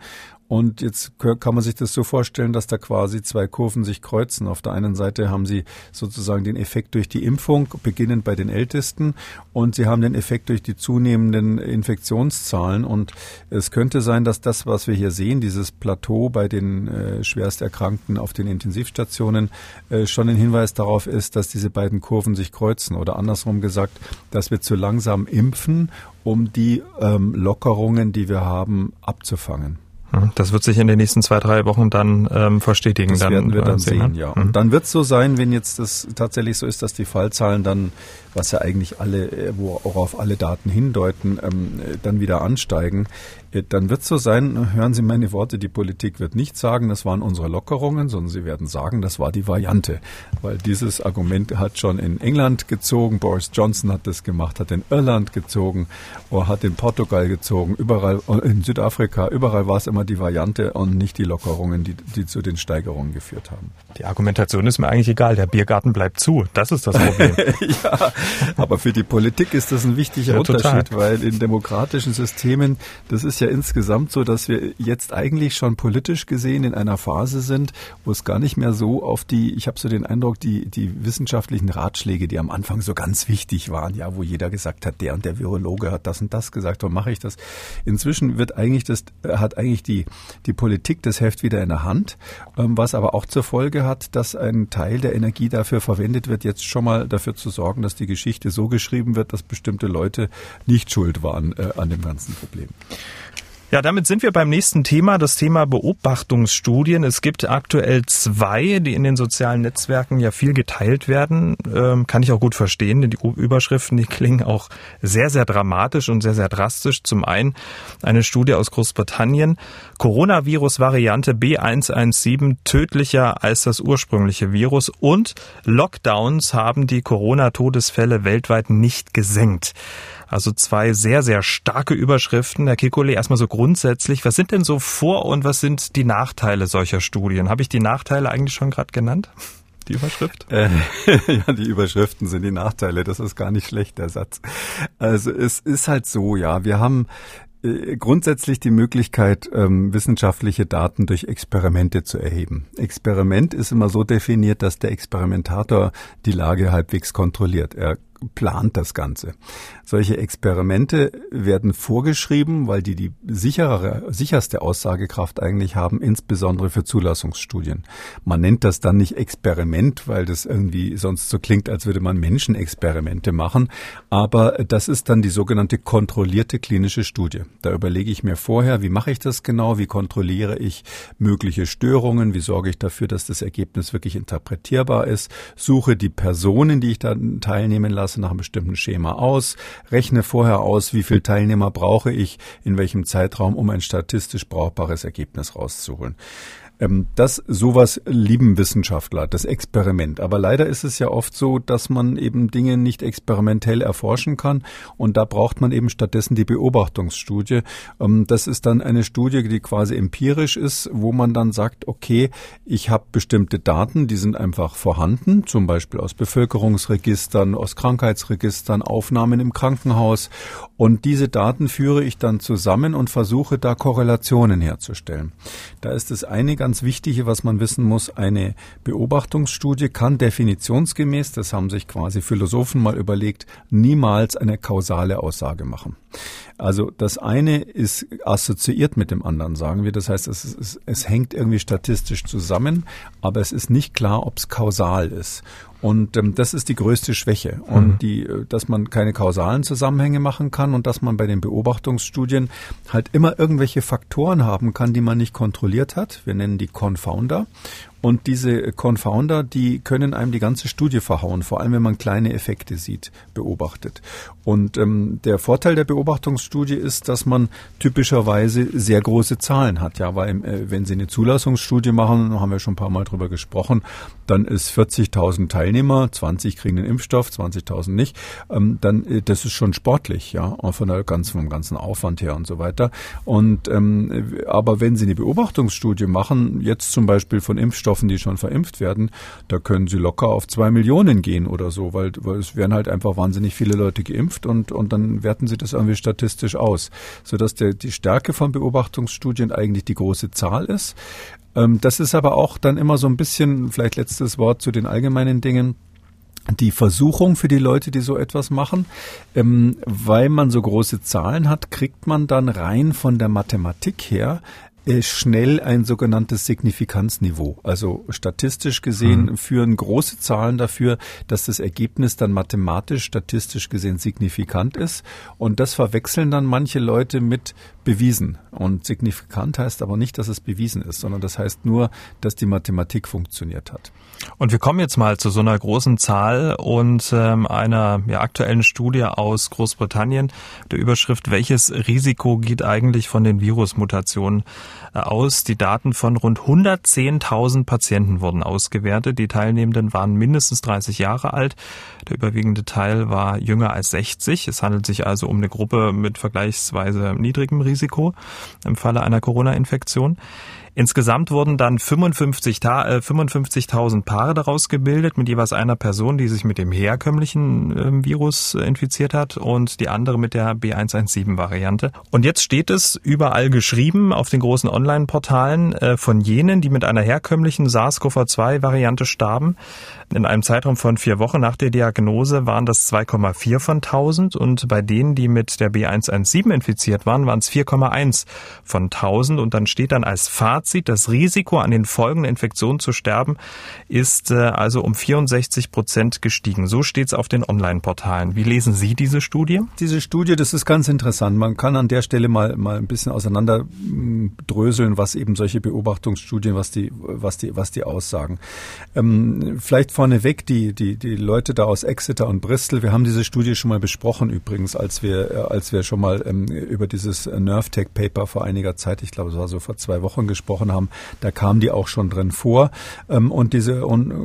Und jetzt kann man sich das so vorstellen, dass da quasi zwei Kurven sich kreuzen. Auf der einen Seite haben sie sozusagen den Effekt durch die Impfung, beginnend bei den Ältesten, und sie haben den Effekt durch die zunehmenden Infektionszahlen. Und es könnte sein, dass das, was wir hier sehen, dieses Plateau bei den äh, Schwersterkrankten auf den Intensivstationen, äh, schon ein Hinweis darauf ist, dass diese beiden Kurven sich kreuzen. Oder andersrum gesagt, dass wir zu langsam impfen, um die ähm, Lockerungen, die wir haben, abzufangen. Das wird sich in den nächsten zwei, drei Wochen dann ähm, verstetigen. Das dann, werden wir dann sehen, sehen ja. Und mhm. dann wird es so sein, wenn jetzt das tatsächlich so ist, dass die Fallzahlen dann was ja eigentlich alle, äh, worauf alle Daten hindeuten, ähm, dann wieder ansteigen, äh, dann wird es so sein, hören Sie meine Worte, die Politik wird nicht sagen, das waren unsere Lockerungen, sondern sie werden sagen, das war die Variante. Weil dieses Argument hat schon in England gezogen, Boris Johnson hat das gemacht, hat in Irland gezogen, oder hat in Portugal gezogen, überall äh, in Südafrika, überall war es immer die Variante und nicht die Lockerungen, die, die zu den Steigerungen geführt haben. Die Argumentation ist mir eigentlich egal, der Biergarten bleibt zu, das ist das Problem. ja, aber für die Politik ist das ein wichtiger ja, Unterschied, total. weil in demokratischen Systemen, das ist ja insgesamt so, dass wir jetzt eigentlich schon politisch gesehen in einer Phase sind, wo es gar nicht mehr so auf die, ich habe so den Eindruck, die, die wissenschaftlichen Ratschläge, die am Anfang so ganz wichtig waren, ja, wo jeder gesagt hat, der und der Virologe hat das und das gesagt, warum mache ich das? Inzwischen wird eigentlich das, hat eigentlich die, die Politik das Heft wieder in der Hand, ähm, was aber auch zur Folge hat, dass ein Teil der Energie dafür verwendet wird, jetzt schon mal dafür zu sorgen, dass die Geschichte so geschrieben wird, dass bestimmte Leute nicht schuld waren äh, an dem ganzen Problem. Ja, damit sind wir beim nächsten Thema, das Thema Beobachtungsstudien. Es gibt aktuell zwei, die in den sozialen Netzwerken ja viel geteilt werden. Ähm, kann ich auch gut verstehen, denn die Überschriften, die klingen auch sehr, sehr dramatisch und sehr, sehr drastisch. Zum einen eine Studie aus Großbritannien. Coronavirus-Variante B117 tödlicher als das ursprüngliche Virus und Lockdowns haben die Corona-Todesfälle weltweit nicht gesenkt. Also zwei sehr, sehr starke Überschriften. Herr Kikole, erstmal so grundsätzlich, was sind denn so Vor- und was sind die Nachteile solcher Studien? Habe ich die Nachteile eigentlich schon gerade genannt? die Überschrift? Äh, ja, die Überschriften sind die Nachteile. Das ist gar nicht schlecht, der Satz. Also es ist halt so, ja, wir haben äh, grundsätzlich die Möglichkeit, ähm, wissenschaftliche Daten durch Experimente zu erheben. Experiment ist immer so definiert, dass der Experimentator die Lage halbwegs kontrolliert. Er plant das Ganze. Solche Experimente werden vorgeschrieben, weil die die sichere, sicherste Aussagekraft eigentlich haben, insbesondere für Zulassungsstudien. Man nennt das dann nicht Experiment, weil das irgendwie sonst so klingt, als würde man Menschenexperimente machen. Aber das ist dann die sogenannte kontrollierte klinische Studie. Da überlege ich mir vorher, wie mache ich das genau? Wie kontrolliere ich mögliche Störungen? Wie sorge ich dafür, dass das Ergebnis wirklich interpretierbar ist? Suche die Personen, die ich dann teilnehmen lasse Klasse nach einem bestimmten Schema aus, rechne vorher aus, wie viele Teilnehmer brauche ich in welchem Zeitraum, um ein statistisch brauchbares Ergebnis rauszuholen. Ähm, das sowas lieben Wissenschaftler, das Experiment. Aber leider ist es ja oft so, dass man eben Dinge nicht experimentell erforschen kann und da braucht man eben stattdessen die Beobachtungsstudie. Ähm, das ist dann eine Studie, die quasi empirisch ist, wo man dann sagt, okay, ich habe bestimmte Daten, die sind einfach vorhanden, zum Beispiel aus Bevölkerungsregistern, aus Krankheitsregistern, Aufnahmen im Krankenhaus und diese Daten führe ich dann zusammen und versuche da Korrelationen herzustellen. Da ist es eine ganz wichtige, was man wissen muss. Eine Beobachtungsstudie kann definitionsgemäß, das haben sich quasi Philosophen mal überlegt, niemals eine kausale Aussage machen. Also das eine ist assoziiert mit dem anderen, sagen wir. Das heißt, es, es, es hängt irgendwie statistisch zusammen, aber es ist nicht klar, ob es kausal ist. Und ähm, das ist die größte Schwäche. Und mhm. die, äh, dass man keine kausalen Zusammenhänge machen kann und dass man bei den Beobachtungsstudien halt immer irgendwelche Faktoren haben kann, die man nicht kontrolliert hat. Wir nennen die Confounder. Und diese Confounder, die können einem die ganze Studie verhauen, vor allem wenn man kleine Effekte sieht, beobachtet. Und ähm, der Vorteil der Beobachtungsstudie ist, dass man typischerweise sehr große Zahlen hat. Ja, weil äh, wenn Sie eine Zulassungsstudie machen, haben wir schon ein paar Mal drüber gesprochen, dann ist 40.000 Teilnehmer, 20 kriegen den Impfstoff, 20.000 nicht. Ähm, dann äh, das ist schon sportlich, ja, von der ganzen vom ganzen Aufwand her und so weiter. Und ähm, aber wenn Sie eine Beobachtungsstudie machen, jetzt zum Beispiel von Impfstoff Impfstoffen, die schon verimpft werden, da können sie locker auf zwei Millionen gehen oder so, weil, weil es werden halt einfach wahnsinnig viele Leute geimpft und, und dann werten sie das irgendwie statistisch aus, sodass der, die Stärke von Beobachtungsstudien eigentlich die große Zahl ist. Ähm, das ist aber auch dann immer so ein bisschen, vielleicht letztes Wort zu den allgemeinen Dingen, die Versuchung für die Leute, die so etwas machen, ähm, weil man so große Zahlen hat, kriegt man dann rein von der Mathematik her schnell ein sogenanntes Signifikanzniveau. Also statistisch gesehen mhm. führen große Zahlen dafür, dass das Ergebnis dann mathematisch, statistisch gesehen signifikant ist. Und das verwechseln dann manche Leute mit bewiesen. Und signifikant heißt aber nicht, dass es bewiesen ist, sondern das heißt nur, dass die Mathematik funktioniert hat. Und wir kommen jetzt mal zu so einer großen Zahl und ähm, einer ja, aktuellen Studie aus Großbritannien. Der Überschrift, welches Risiko geht eigentlich von den Virusmutationen äh, aus? Die Daten von rund 110.000 Patienten wurden ausgewertet. Die Teilnehmenden waren mindestens 30 Jahre alt. Der überwiegende Teil war jünger als 60. Es handelt sich also um eine Gruppe mit vergleichsweise niedrigem Risiko im Falle einer Corona-Infektion. Insgesamt wurden dann 55.000 55 äh, Paare daraus gebildet mit jeweils einer Person, die sich mit dem herkömmlichen ähm, Virus infiziert hat und die andere mit der B117-Variante. Und jetzt steht es überall geschrieben auf den großen Online-Portalen äh, von jenen, die mit einer herkömmlichen SARS-CoV-2-Variante starben. In einem Zeitraum von vier Wochen nach der Diagnose waren das 2,4 von 1000 und bei denen, die mit der B117 infiziert waren, waren es 4,1 von 1000 und dann steht dann als Fazit, das Risiko an den Folgen der Infektion zu sterben ist äh, also um 64 Prozent gestiegen. So steht es auf den Online-Portalen. Wie lesen Sie diese Studie? Diese Studie, das ist ganz interessant. Man kann an der Stelle mal, mal ein bisschen auseinander dröseln, was eben solche Beobachtungsstudien, was die, was die, was die aussagen. Ähm, vielleicht vorneweg, die, die, die Leute da aus Exeter und Bristol, wir haben diese Studie schon mal besprochen übrigens, als wir, äh, als wir schon mal ähm, über dieses NerveTech Paper vor einiger Zeit, ich glaube, es war so vor zwei Wochen gesprochen haben, da kam die auch schon drin vor. Ähm, und diese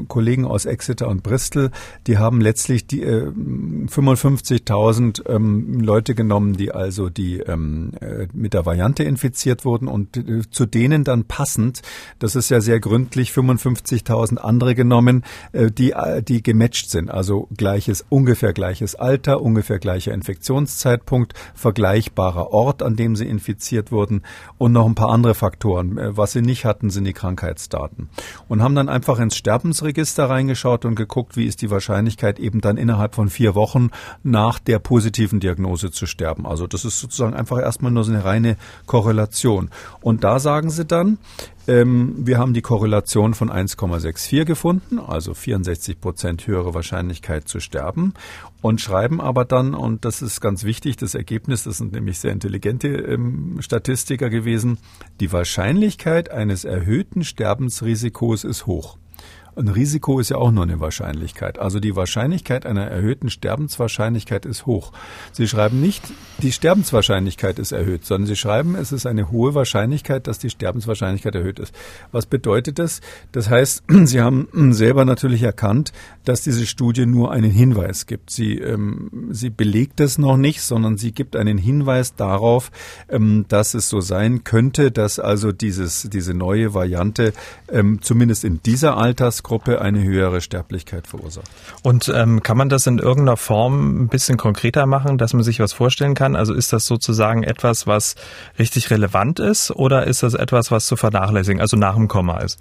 Kollegen aus Exeter und Bristol, die haben letztlich die äh, 55.000 ähm, Leute genommen, die also die ähm, äh, mit der Variante infiziert wurden und äh, zu denen dann passend, das ist ja sehr gründlich, 55.000 andere genommen, äh, die, äh, die gematcht sind. Also gleiches, ungefähr gleiches Alter, ungefähr gleicher Infektionszeitpunkt, vergleichbarer Ort, an dem sie infiziert wurden und noch ein paar andere Faktoren. Was sie nicht hatten, sind die Krankheitsdaten. Und haben dann einfach ins Sterbensregister reingeschaut und geguckt, wie ist die Wahrscheinlichkeit eben dann innerhalb von vier Wochen nach der positiven Diagnose zu sterben. Also das ist sozusagen einfach erstmal nur so eine reine Korrelation. Und da sagen sie dann, ähm, wir haben die Korrelation von 1,64 gefunden, also 64 Prozent höhere Wahrscheinlichkeit zu sterben und schreiben aber dann, und das ist ganz wichtig, das Ergebnis, das sind nämlich sehr intelligente ähm, Statistiker gewesen, die Wahrscheinlichkeit eines erhöhten Sterbensrisikos ist hoch. Ein Risiko ist ja auch nur eine Wahrscheinlichkeit. Also die Wahrscheinlichkeit einer erhöhten Sterbenswahrscheinlichkeit ist hoch. Sie schreiben nicht, die Sterbenswahrscheinlichkeit ist erhöht, sondern Sie schreiben, es ist eine hohe Wahrscheinlichkeit, dass die Sterbenswahrscheinlichkeit erhöht ist. Was bedeutet das? Das heißt, Sie haben selber natürlich erkannt, dass diese Studie nur einen Hinweis gibt. Sie, ähm, sie belegt es noch nicht, sondern sie gibt einen Hinweis darauf, ähm, dass es so sein könnte, dass also dieses, diese neue Variante ähm, zumindest in dieser Altersgruppe Altersgruppe eine höhere Sterblichkeit verursacht. Und ähm, kann man das in irgendeiner Form ein bisschen konkreter machen, dass man sich was vorstellen kann? Also ist das sozusagen etwas, was richtig relevant ist oder ist das etwas, was zu vernachlässigen, also nach dem Komma ist?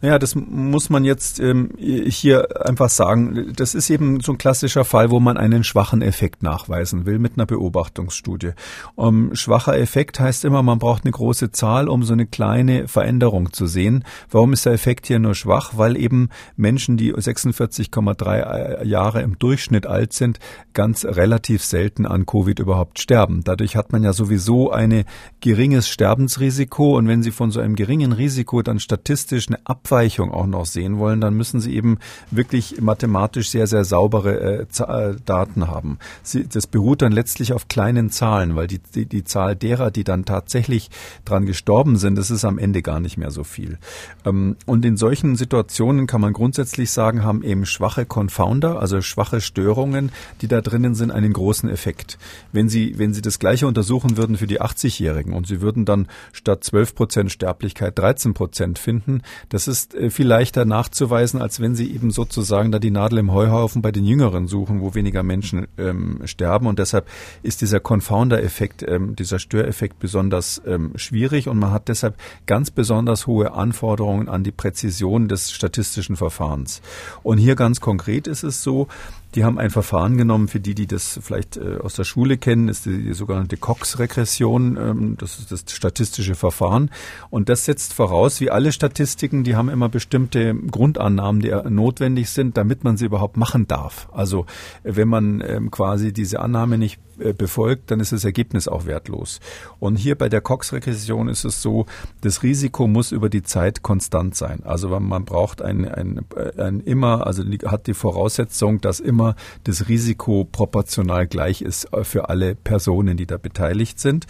Naja, das muss man jetzt ähm, hier einfach sagen. Das ist eben so ein klassischer Fall, wo man einen schwachen Effekt nachweisen will mit einer Beobachtungsstudie. Um, ähm, schwacher Effekt heißt immer, man braucht eine große Zahl, um so eine kleine Veränderung zu sehen. Warum ist der Effekt hier nur schwach? Weil eben Menschen, die 46,3 äh, Jahre im Durchschnitt alt sind, ganz relativ selten an Covid überhaupt sterben. Dadurch hat man ja sowieso ein geringes Sterbensrisiko und wenn Sie von so einem geringen Risiko dann statistisch eine Abweichung auch noch sehen wollen, dann müssen Sie eben wirklich mathematisch sehr, sehr saubere äh, äh, Daten haben. Sie, das beruht dann letztlich auf kleinen Zahlen, weil die, die, die Zahl derer, die dann tatsächlich dran gestorben sind, das ist am Ende gar nicht mehr so viel. Ähm, und in solchen Situationen kann man grundsätzlich sagen, haben eben schwache Confounder, also schwache Störungen, die da drinnen sind, einen großen Effekt. Wenn Sie, wenn Sie das Gleiche untersuchen würden für die 80-Jährigen und Sie würden dann statt 12 Prozent Sterblichkeit 13 Prozent finden, das ist ist äh, viel leichter nachzuweisen, als wenn Sie eben sozusagen da die Nadel im Heuhaufen bei den Jüngeren suchen, wo weniger Menschen ähm, sterben. Und deshalb ist dieser Confounder-Effekt, ähm, dieser Störeffekt besonders ähm, schwierig und man hat deshalb ganz besonders hohe Anforderungen an die Präzision des statistischen Verfahrens. Und hier ganz konkret ist es so, die haben ein Verfahren genommen, für die, die das vielleicht äh, aus der Schule kennen, ist die, die sogenannte Cox-Regression. Ähm, das ist das statistische Verfahren. Und das setzt voraus, wie alle Statistiken, die haben immer bestimmte Grundannahmen, die notwendig sind, damit man sie überhaupt machen darf. Also wenn man ähm, quasi diese Annahme nicht äh, befolgt, dann ist das Ergebnis auch wertlos. Und hier bei der Cox-Regression ist es so, das Risiko muss über die Zeit konstant sein. Also man braucht ein, ein, ein immer, also hat die Voraussetzung, dass immer das Risiko proportional gleich ist äh, für alle Personen, die da beteiligt sind.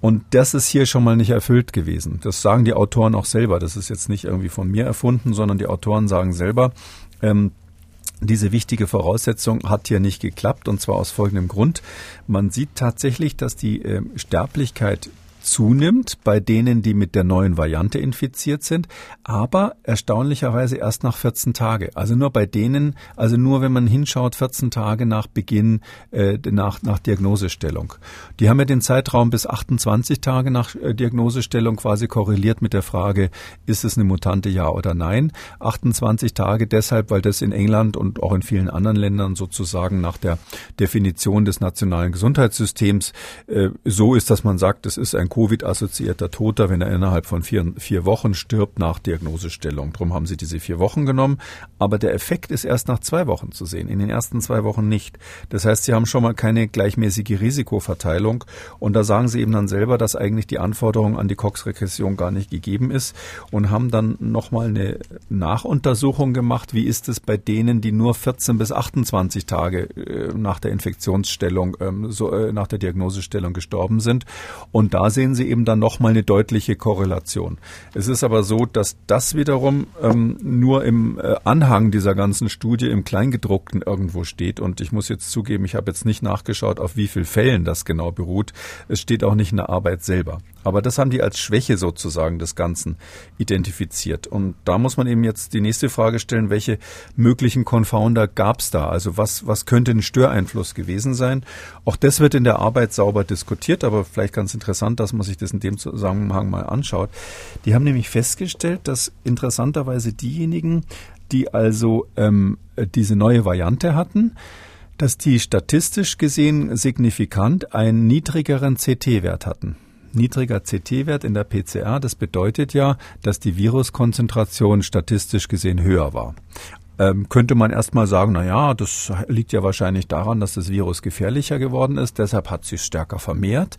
Und das ist hier schon mal nicht erfüllt gewesen. Das sagen die Autoren auch selber. Das ist jetzt nicht irgendwie von mir erfunden, sondern die Autoren sagen selber, ähm, diese wichtige Voraussetzung hat hier nicht geklappt und zwar aus folgendem Grund. Man sieht tatsächlich, dass die äh, Sterblichkeit zunimmt bei denen, die mit der neuen Variante infiziert sind, aber erstaunlicherweise erst nach 14 Tage. Also nur bei denen, also nur wenn man hinschaut, 14 Tage nach Beginn, äh, nach, nach Diagnosestellung. Die haben ja den Zeitraum bis 28 Tage nach äh, Diagnosestellung quasi korreliert mit der Frage, ist es eine Mutante, ja oder nein. 28 Tage deshalb, weil das in England und auch in vielen anderen Ländern sozusagen nach der Definition des nationalen Gesundheitssystems äh, so ist, dass man sagt, es ist ein Long-Covid-assoziierter Toter, wenn er innerhalb von vier, vier Wochen stirbt nach Diagnosestellung. Darum haben sie diese vier Wochen genommen. Aber der Effekt ist erst nach zwei Wochen zu sehen, in den ersten zwei Wochen nicht. Das heißt, sie haben schon mal keine gleichmäßige Risikoverteilung. Und da sagen sie eben dann selber, dass eigentlich die Anforderung an die Cox-Regression gar nicht gegeben ist und haben dann nochmal eine Nachuntersuchung gemacht. Wie ist es bei denen, die nur 14 bis 28 Tage äh, nach der Infektionsstellung, ähm, so, äh, nach der Diagnosestellung gestorben sind? Und da sehen Sie eben dann nochmal eine deutliche Korrelation. Es ist aber so, dass das wiederum ähm, nur im äh, Anhang dieser ganzen Studie im Kleingedruckten irgendwo steht. Und ich muss jetzt zugeben, ich habe jetzt nicht nachgeschaut, auf wie viel Fällen das genau beruht. Es steht auch nicht in der Arbeit selber. Aber das haben die als Schwäche sozusagen des Ganzen identifiziert. Und da muss man eben jetzt die nächste Frage stellen, welche möglichen Confounder gab es da? Also was, was könnte ein Störeinfluss gewesen sein? Auch das wird in der Arbeit sauber diskutiert, aber vielleicht ganz interessant, dass man sich das in dem Zusammenhang mal anschaut. Die haben nämlich festgestellt, dass interessanterweise diejenigen, die also ähm, diese neue Variante hatten, dass die statistisch gesehen signifikant einen niedrigeren CT-Wert hatten niedriger CT-Wert in der PCR, das bedeutet ja, dass die Viruskonzentration statistisch gesehen höher war. Ähm, könnte man erstmal sagen, na ja, das liegt ja wahrscheinlich daran, dass das Virus gefährlicher geworden ist, deshalb hat sich stärker vermehrt.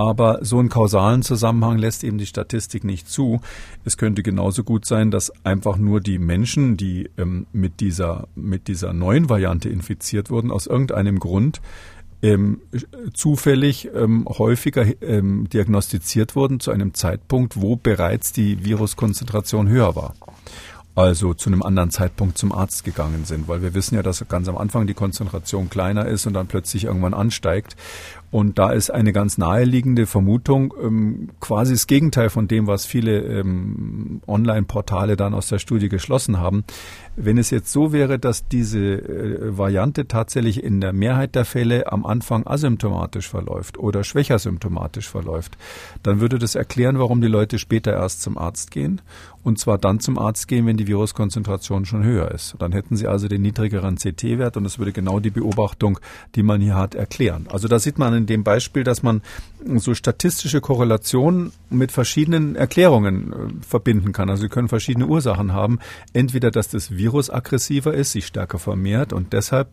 Aber so einen kausalen Zusammenhang lässt eben die Statistik nicht zu. Es könnte genauso gut sein, dass einfach nur die Menschen, die ähm, mit dieser, mit dieser neuen Variante infiziert wurden, aus irgendeinem Grund ähm, zufällig ähm, häufiger ähm, diagnostiziert wurden zu einem Zeitpunkt, wo bereits die Viruskonzentration höher war. Also zu einem anderen Zeitpunkt zum Arzt gegangen sind, weil wir wissen ja, dass ganz am Anfang die Konzentration kleiner ist und dann plötzlich irgendwann ansteigt. Und da ist eine ganz naheliegende Vermutung ähm, quasi das Gegenteil von dem, was viele ähm, Online-Portale dann aus der Studie geschlossen haben. Wenn es jetzt so wäre, dass diese äh, Variante tatsächlich in der Mehrheit der Fälle am Anfang asymptomatisch verläuft oder schwächer symptomatisch verläuft, dann würde das erklären, warum die Leute später erst zum Arzt gehen und zwar dann zum Arzt gehen, wenn die Viruskonzentration schon höher ist. Dann hätten sie also den niedrigeren CT-Wert und das würde genau die Beobachtung, die man hier hat, erklären. Also da sieht man in dem Beispiel, dass man so statistische Korrelationen mit verschiedenen Erklärungen äh, verbinden kann. Also sie können verschiedene Ursachen haben. Entweder, dass das Virus aggressiver ist, sich stärker vermehrt und deshalb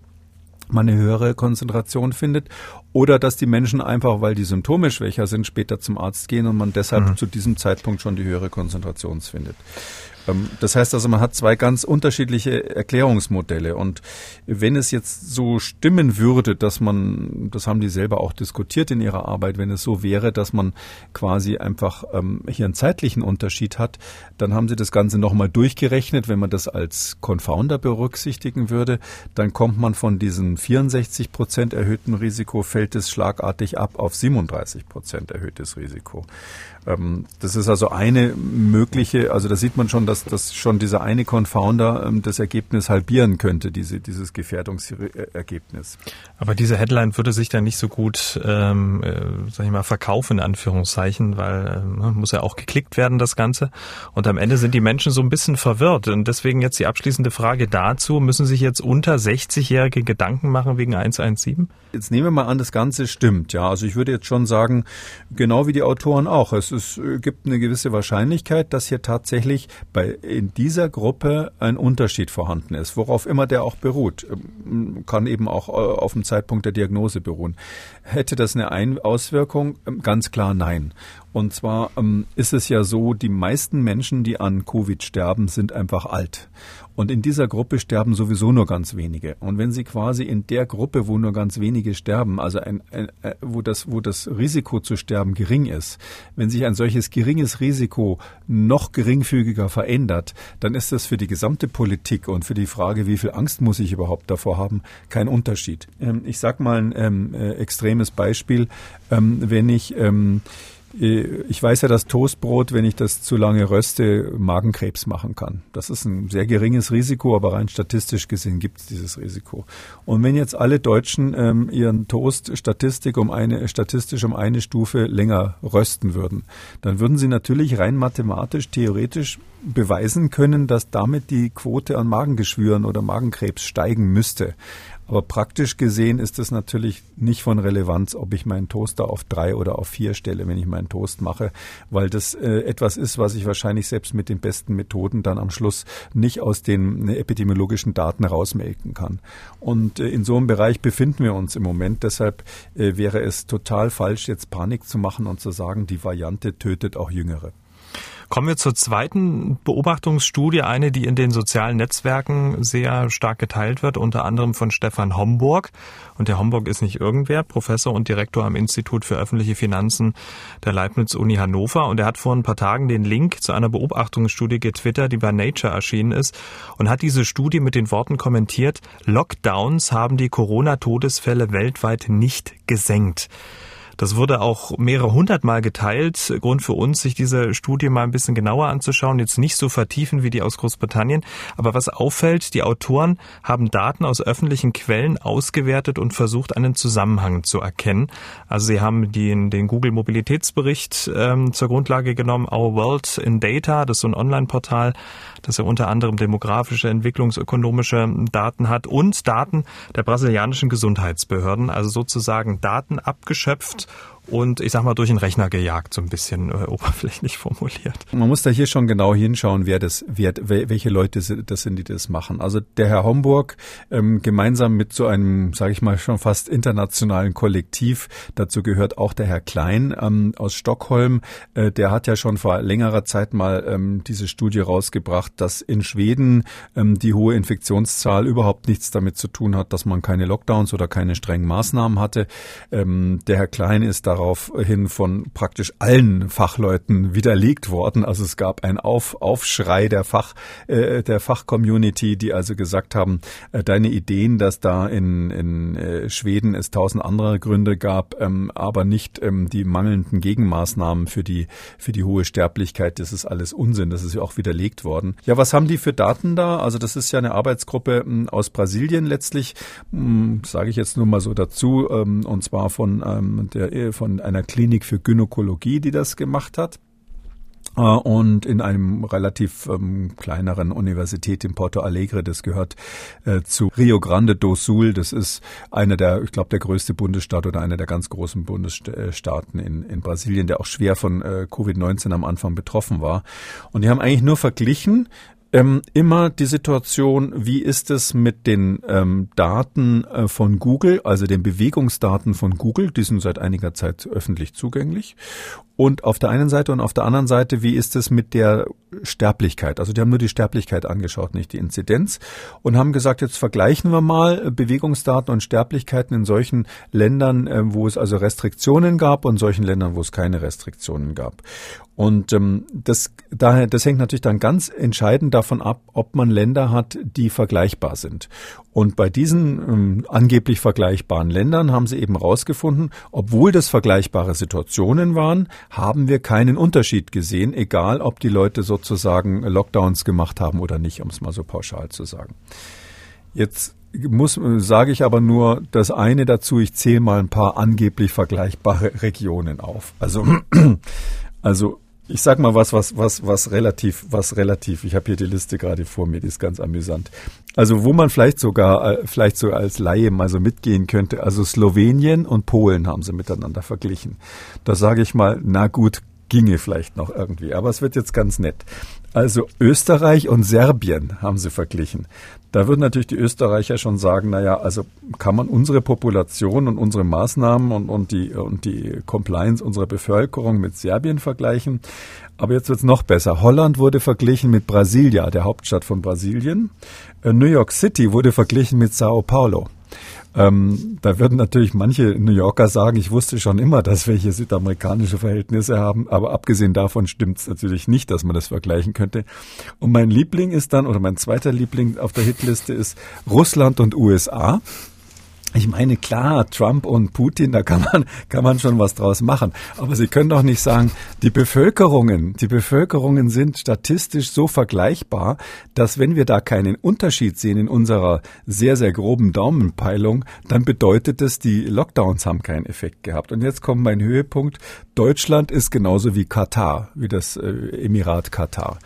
man eine höhere Konzentration findet oder dass die Menschen einfach, weil die Symptome schwächer sind, später zum Arzt gehen und man deshalb mhm. zu diesem Zeitpunkt schon die höhere Konzentration findet. Ähm, das heißt also, man hat zwei ganz unterschiedliche Erklärungsmodelle. Und wenn es jetzt so stimmen würde, dass man, das haben die selber auch diskutiert in ihrer Arbeit, wenn es so wäre, dass man quasi einfach ähm, hier einen zeitlichen Unterschied hat, dann haben sie das Ganze nochmal durchgerechnet. Wenn man das als Confounder berücksichtigen würde, dann kommt man von diesem 64 Prozent erhöhten Risiko, fällt es schlagartig ab auf 37 Prozent erhöhtes Risiko. Ähm, das ist also eine mögliche, also da sieht man schon, dass, dass schon dieser eine Confounder ähm, das Ergebnis halbieren könnte, diese, dieses Gefährdungsergebnis. Aber diese Headline würde sich dann nicht so gut, ähm, äh, sag ich mal, verkaufen, in Anführungszeichen, weil äh, muss ja auch geklickt werden, das Ganze. Und am Ende sind die Menschen so ein bisschen verwirrt. Und deswegen jetzt die abschließende Frage dazu, müssen sich jetzt unter 60-Jährige Gedanken machen wegen 117? Jetzt nehmen wir mal an, das Ganze stimmt. Ja, also ich würde jetzt schon sagen, genau wie die Autoren auch. Es es äh, gibt eine gewisse Wahrscheinlichkeit, dass hier tatsächlich bei, in dieser Gruppe ein Unterschied vorhanden ist, worauf immer der auch beruht. Ähm, kann eben auch äh, auf dem Zeitpunkt der Diagnose beruhen. Hätte das eine ein Auswirkung? Ähm, ganz klar nein. Und zwar ähm, ist es ja so, die meisten Menschen, die an Covid sterben, sind einfach alt. Und in dieser Gruppe sterben sowieso nur ganz wenige. Und wenn Sie quasi in der Gruppe, wo nur ganz wenige sterben, also ein, ein, äh, wo, das, wo das Risiko zu sterben gering ist, wenn sich ein solches geringes Risiko noch geringfügiger verändert, dann ist das für die gesamte Politik und für die Frage, wie viel Angst muss ich überhaupt davor haben, kein Unterschied. Ähm, ich sage mal ein ähm, äh, extremes Beispiel. Ähm, wenn ich ähm, äh, ich weiß ja, dass Toastbrot, wenn ich das zu lange röste, Magenkrebs machen kann. Das ist ein sehr geringes Risiko, aber rein statistisch gesehen gibt es dieses Risiko. Und wenn jetzt alle Deutschen ähm, ihren Toast Statistik um eine, statistisch um eine Stufe länger rösten würden, dann würden sie natürlich rein mathematisch, theoretisch beweisen können, dass damit die Quote an Magengeschwüren oder Magenkrebs steigen müsste. Aber praktisch gesehen ist es natürlich nicht von Relevanz, ob ich meinen Toaster auf drei oder auf vier stelle, wenn ich meinen Toast mache, weil das äh, etwas ist, was ich wahrscheinlich selbst mit den besten Methoden dann am Schluss nicht aus den äh, epidemiologischen Daten rausmelken kann. Und äh, in so einem Bereich befinden wir uns im Moment. Deshalb äh, wäre es total falsch, jetzt Panik zu machen und zu sagen, die Variante tötet auch Jüngere. Kommen wir zur zweiten Beobachtungsstudie, eine, die in den sozialen Netzwerken sehr stark geteilt wird, unter anderem von Stefan Homburg. Und der Homburg ist nicht irgendwer, Professor und Direktor am Institut für öffentliche Finanzen der Leibniz-Uni Hannover. Und er hat vor ein paar Tagen den Link zu einer Beobachtungsstudie getwittert, die bei Nature erschienen ist und hat diese Studie mit den Worten kommentiert, Lockdowns haben die Corona-Todesfälle weltweit nicht gesenkt. Das wurde auch mehrere hundertmal geteilt. Grund für uns, sich diese Studie mal ein bisschen genauer anzuschauen, jetzt nicht so vertiefen wie die aus Großbritannien. Aber was auffällt, die Autoren haben Daten aus öffentlichen Quellen ausgewertet und versucht, einen Zusammenhang zu erkennen. Also sie haben den, den Google Mobilitätsbericht ähm, zur Grundlage genommen, Our World in Data, das ist so ein Online-Portal, das ja unter anderem demografische, entwicklungsökonomische Daten hat und Daten der brasilianischen Gesundheitsbehörden, also sozusagen Daten abgeschöpft und ich sag mal durch den Rechner gejagt, so ein bisschen äh, oberflächlich formuliert. Man muss da hier schon genau hinschauen, wer das, wer, welche Leute das sind, die das machen. Also der Herr Homburg ähm, gemeinsam mit so einem, sage ich mal, schon fast internationalen Kollektiv, dazu gehört auch der Herr Klein ähm, aus Stockholm, äh, der hat ja schon vor längerer Zeit mal ähm, diese Studie rausgebracht, dass in Schweden ähm, die hohe Infektionszahl überhaupt nichts damit zu tun hat, dass man keine Lockdowns oder keine strengen Maßnahmen hatte. Ähm, der Herr Klein ist da daraufhin von praktisch allen Fachleuten widerlegt worden. Also es gab einen Auf, Aufschrei der Fach, äh, der Fachcommunity, die also gesagt haben, äh, deine Ideen, dass da in, in äh, Schweden es tausend andere Gründe gab, ähm, aber nicht ähm, die mangelnden Gegenmaßnahmen für die, für die hohe Sterblichkeit, das ist alles Unsinn. Das ist ja auch widerlegt worden. Ja, was haben die für Daten da? Also das ist ja eine Arbeitsgruppe ähm, aus Brasilien letztlich, ähm, sage ich jetzt nur mal so dazu, ähm, und zwar von ähm, der von von einer Klinik für Gynäkologie, die das gemacht hat äh, und in einem relativ ähm, kleineren Universität in Porto Alegre. Das gehört äh, zu Rio Grande do Sul. Das ist einer der, ich glaube, der größte Bundesstaat oder einer der ganz großen Bundesstaaten in, in Brasilien, der auch schwer von äh, Covid-19 am Anfang betroffen war. Und die haben eigentlich nur verglichen, ähm, immer die Situation, wie ist es mit den ähm, Daten äh, von Google, also den Bewegungsdaten von Google, die sind seit einiger Zeit öffentlich zugänglich. Und auf der einen Seite und auf der anderen Seite, wie ist es mit der Sterblichkeit? Also die haben nur die Sterblichkeit angeschaut, nicht die Inzidenz und haben gesagt, jetzt vergleichen wir mal Bewegungsdaten und Sterblichkeiten in solchen Ländern, äh, wo es also Restriktionen gab und solchen Ländern, wo es keine Restriktionen gab. Und ähm, das, daher, das hängt natürlich dann ganz entscheidend davon ab, ob man Länder hat, die vergleichbar sind. Und bei diesen ähm, angeblich vergleichbaren Ländern haben sie eben herausgefunden, obwohl das vergleichbare Situationen waren, haben wir keinen Unterschied gesehen, egal ob die Leute sozusagen Lockdowns gemacht haben oder nicht, um es mal so pauschal zu sagen. Jetzt muss, sage ich aber nur das eine dazu, ich zähle mal ein paar angeblich vergleichbare Regionen auf. Also, also ich sag mal was, was, was, was relativ, was relativ, ich habe hier die Liste gerade vor mir, die ist ganz amüsant. Also wo man vielleicht sogar, äh, vielleicht sogar als Laie mal so mitgehen könnte, also Slowenien und Polen haben sie miteinander verglichen. Da sage ich mal, na gut, ginge vielleicht noch irgendwie, aber es wird jetzt ganz nett. Also Österreich und Serbien haben sie verglichen. Da würden natürlich die Österreicher schon sagen, naja, also kann man unsere Population und unsere Maßnahmen und, und, die, und die Compliance unserer Bevölkerung mit Serbien vergleichen. Aber jetzt wird's noch besser. Holland wurde verglichen mit Brasilia, der Hauptstadt von Brasilien. Äh, New York City wurde verglichen mit Sao Paulo. Ähm, da würden natürlich manche New Yorker sagen, ich wusste schon immer, dass wir hier südamerikanische Verhältnisse haben, aber abgesehen davon stimmt es natürlich nicht, dass man das vergleichen könnte. Und mein Liebling ist dann, oder mein zweiter Liebling auf der Hitliste ist Russland und USA. Ich meine, klar, Trump und Putin, da kann man, kann man schon was draus machen. Aber Sie können doch nicht sagen, die Bevölkerungen, die Bevölkerungen sind statistisch so vergleichbar, dass wenn wir da keinen Unterschied sehen in unserer sehr, sehr groben Daumenpeilung, dann bedeutet es, die Lockdowns haben keinen Effekt gehabt. Und jetzt kommt mein Höhepunkt. Deutschland ist genauso wie Katar, wie das äh, Emirat Katar.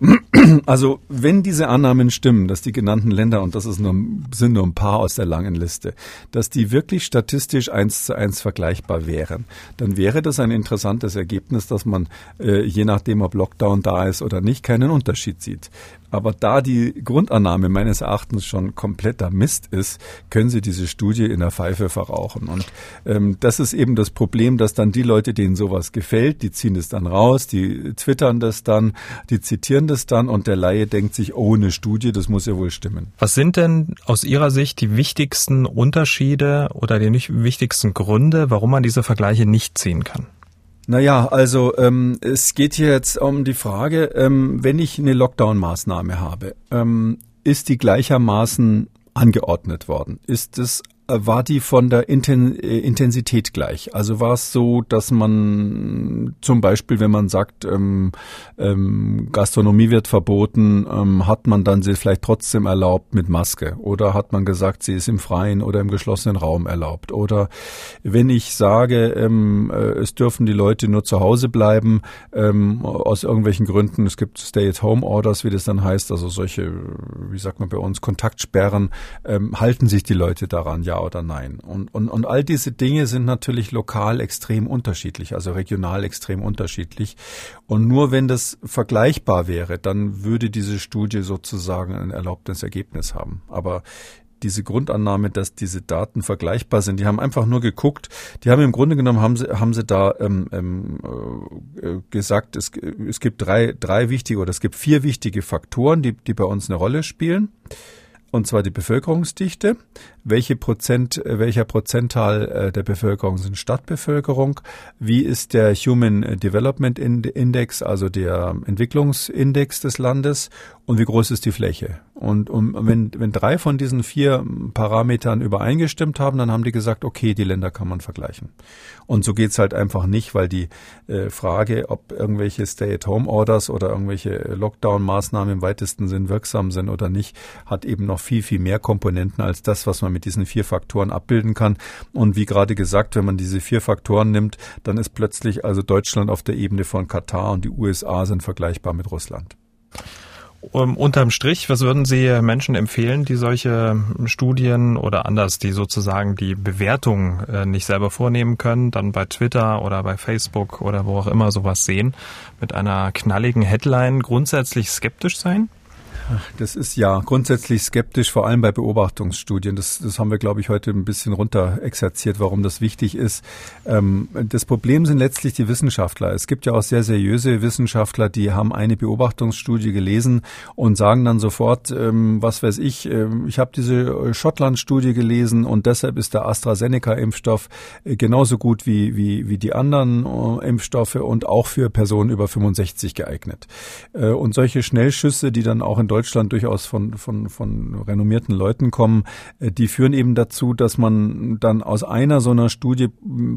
Also wenn diese Annahmen stimmen, dass die genannten Länder, und das ist nur, sind nur ein paar aus der langen Liste, dass die wirklich statistisch eins zu eins vergleichbar wären, dann wäre das ein interessantes Ergebnis, dass man äh, je nachdem, ob Lockdown da ist oder nicht, keinen Unterschied sieht. Aber da die Grundannahme meines Erachtens schon kompletter Mist ist, können Sie diese Studie in der Pfeife verrauchen. Und ähm, das ist eben das Problem, dass dann die Leute, denen sowas gefällt, die ziehen es dann raus, die twittern das dann, die zitieren das dann und der Laie denkt sich, oh, eine Studie, das muss ja wohl stimmen. Was sind denn aus Ihrer Sicht die wichtigsten Unterschiede oder die wichtigsten Gründe, warum man diese Vergleiche nicht ziehen kann? Naja, also ähm, es geht hier jetzt um die Frage, ähm, wenn ich eine Lockdown-Maßnahme habe, ähm, ist die gleichermaßen angeordnet worden? Ist es war die von der äh, Intensität gleich? Also war es so, dass man zum Beispiel, wenn man sagt, ähm, ähm, Gastronomie wird verboten, ähm, hat man dann sie vielleicht trotzdem erlaubt mit Maske? Oder hat man gesagt, sie ist im freien oder im geschlossenen Raum erlaubt? Oder wenn ich sage, ähm, äh, es dürfen die Leute nur zu Hause bleiben, ähm, aus irgendwelchen Gründen, es gibt Stay-at-Home-Orders, wie das dann heißt, also solche, wie sagt man bei uns, Kontaktsperren, ähm, halten sich die Leute daran? Ja, oder nein. Und, und, und all diese Dinge sind natürlich lokal extrem unterschiedlich, also regional extrem unterschiedlich. Und nur wenn das vergleichbar wäre, dann würde diese Studie sozusagen ein erlaubtes Ergebnis haben. Aber diese Grundannahme, dass diese Daten vergleichbar sind. Die haben einfach nur geguckt. Die haben im Grunde genommen haben sie haben sie da ähm, ähm, äh, gesagt, es, es gibt drei drei wichtige oder es gibt vier wichtige Faktoren, die die bei uns eine Rolle spielen und zwar die Bevölkerungsdichte. Welche Prozent, welcher Prozentteil äh, der Bevölkerung sind Stadtbevölkerung? Wie ist der Human Development Index, also der Entwicklungsindex des Landes? Und wie groß ist die Fläche? Und um, wenn, wenn drei von diesen vier Parametern übereingestimmt haben, dann haben die gesagt, okay, die Länder kann man vergleichen. Und so geht's halt einfach nicht, weil die äh, Frage, ob irgendwelche Stay-at-Home-Orders oder irgendwelche Lockdown-Maßnahmen im weitesten Sinn wirksam sind oder nicht, hat eben noch viel, viel mehr Komponenten als das, was man mit diesen vier Faktoren abbilden kann. Und wie gerade gesagt, wenn man diese vier Faktoren nimmt, dann ist plötzlich also Deutschland auf der Ebene von Katar und die USA sind vergleichbar mit Russland. Um, unterm Strich, was würden Sie Menschen empfehlen, die solche Studien oder anders, die sozusagen die Bewertung äh, nicht selber vornehmen können, dann bei Twitter oder bei Facebook oder wo auch immer sowas sehen, mit einer knalligen Headline grundsätzlich skeptisch sein? Das ist ja grundsätzlich skeptisch, vor allem bei Beobachtungsstudien. Das, das haben wir, glaube ich, heute ein bisschen runter exerziert, warum das wichtig ist. Ähm, das Problem sind letztlich die Wissenschaftler. Es gibt ja auch sehr seriöse Wissenschaftler, die haben eine Beobachtungsstudie gelesen und sagen dann sofort, ähm, was weiß ich, äh, ich habe diese Schottland-Studie gelesen und deshalb ist der AstraZeneca-Impfstoff äh, genauso gut wie, wie, wie die anderen äh, Impfstoffe und auch für Personen über 65 geeignet. Äh, und solche Schnellschüsse, die dann auch in Deutschland durchaus von, von, von renommierten Leuten kommen, äh, die führen eben dazu, dass man dann aus einer so einer Studie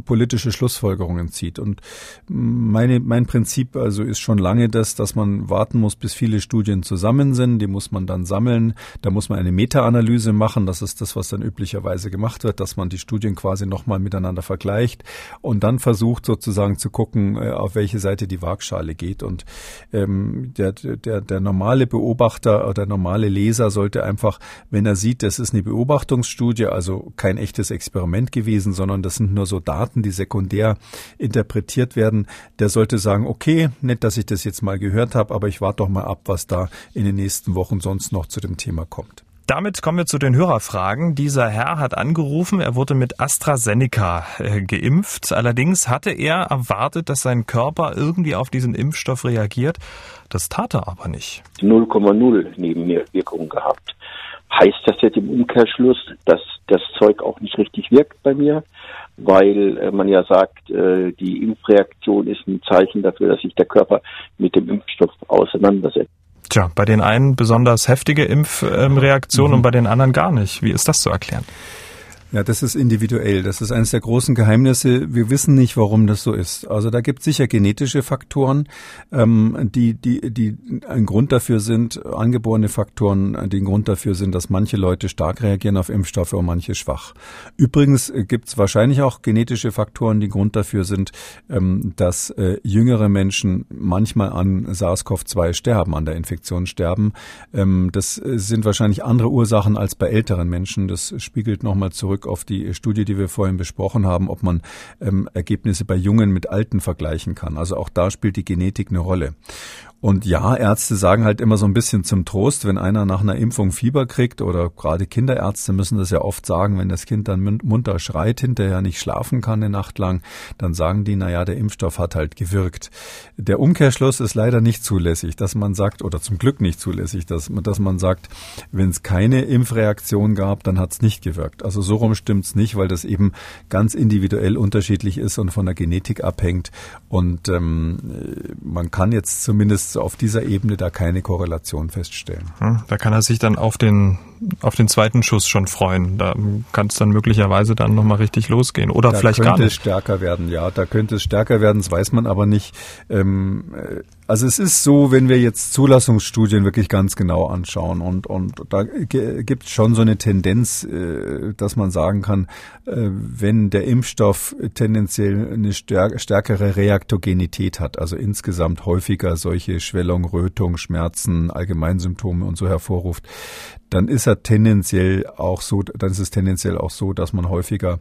politische Schlussfolgerungen zieht. Und meine, mein Prinzip also ist schon lange das, dass man warten muss, bis viele Studien zusammen sind. Die muss man dann sammeln. Da muss man eine Meta-Analyse machen. Das ist das, was dann üblicherweise gemacht wird, dass man die Studien quasi nochmal miteinander vergleicht und dann versucht sozusagen zu gucken, äh, auf welche Seite die Waagschale geht. Und ähm, der, der, der normale Beobachter Beobachter oder normale Leser sollte einfach, wenn er sieht, das ist eine Beobachtungsstudie, also kein echtes Experiment gewesen, sondern das sind nur so Daten, die sekundär interpretiert werden, der sollte sagen, okay, nett, dass ich das jetzt mal gehört habe, aber ich warte doch mal ab, was da in den nächsten Wochen sonst noch zu dem Thema kommt. Damit kommen wir zu den Hörerfragen. Dieser Herr hat angerufen, er wurde mit AstraZeneca äh, geimpft. Allerdings hatte er erwartet, dass sein Körper irgendwie auf diesen Impfstoff reagiert. Das tat er aber nicht. 0,0 Nebenwirkungen gehabt. Heißt das jetzt im Umkehrschluss, dass das Zeug auch nicht richtig wirkt bei mir? Weil äh, man ja sagt, äh, die Impfreaktion ist ein Zeichen dafür, dass sich der Körper mit dem Impfstoff auseinandersetzt. Tja, bei den einen besonders heftige Impfreaktionen mhm. und bei den anderen gar nicht. Wie ist das zu erklären? Ja, das ist individuell. Das ist eines der großen Geheimnisse. Wir wissen nicht, warum das so ist. Also da gibt es sicher genetische Faktoren, ähm, die, die, die ein Grund dafür sind, angeborene Faktoren, die ein Grund dafür sind, dass manche Leute stark reagieren auf Impfstoffe und manche schwach. Übrigens gibt es wahrscheinlich auch genetische Faktoren, die Grund dafür sind, ähm, dass äh, jüngere Menschen manchmal an SARS-CoV-2 sterben, an der Infektion sterben. Ähm, das sind wahrscheinlich andere Ursachen als bei älteren Menschen. Das spiegelt nochmal zurück zurück auf die Studie, die wir vorhin besprochen haben, ob man ähm, Ergebnisse bei Jungen mit Alten vergleichen kann. Also auch da spielt die Genetik eine Rolle. Und ja, Ärzte sagen halt immer so ein bisschen zum Trost, wenn einer nach einer Impfung Fieber kriegt oder gerade Kinderärzte müssen das ja oft sagen, wenn das Kind dann munter schreit, hinterher nicht schlafen kann eine Nacht lang, dann sagen die, na ja, der Impfstoff hat halt gewirkt. Der Umkehrschluss ist leider nicht zulässig, dass man sagt, oder zum Glück nicht zulässig, dass, dass man sagt, wenn es keine Impfreaktion gab, dann hat es nicht gewirkt. Also so rum stimmt's nicht, weil das eben ganz individuell unterschiedlich ist und von der Genetik abhängt. Und ähm, man kann jetzt zumindest auf dieser Ebene da keine Korrelation feststellen. Hm, da kann er sich dann auf den auf den zweiten Schuss schon freuen. Da kann es dann möglicherweise dann nochmal richtig losgehen. Oder da vielleicht gar nicht. Da könnte es stärker werden, ja. Da könnte es stärker werden, das weiß man aber nicht. Ähm, äh, also es ist so, wenn wir jetzt Zulassungsstudien wirklich ganz genau anschauen und, und da gibt es schon so eine Tendenz, äh, dass man sagen kann, äh, wenn der Impfstoff tendenziell eine stärkere Reaktogenität hat, also insgesamt häufiger solche Schwellung, Rötung, Schmerzen, Allgemeinsymptome und so hervorruft, dann ist er tendenziell auch so, dann ist es tendenziell auch so, dass man häufiger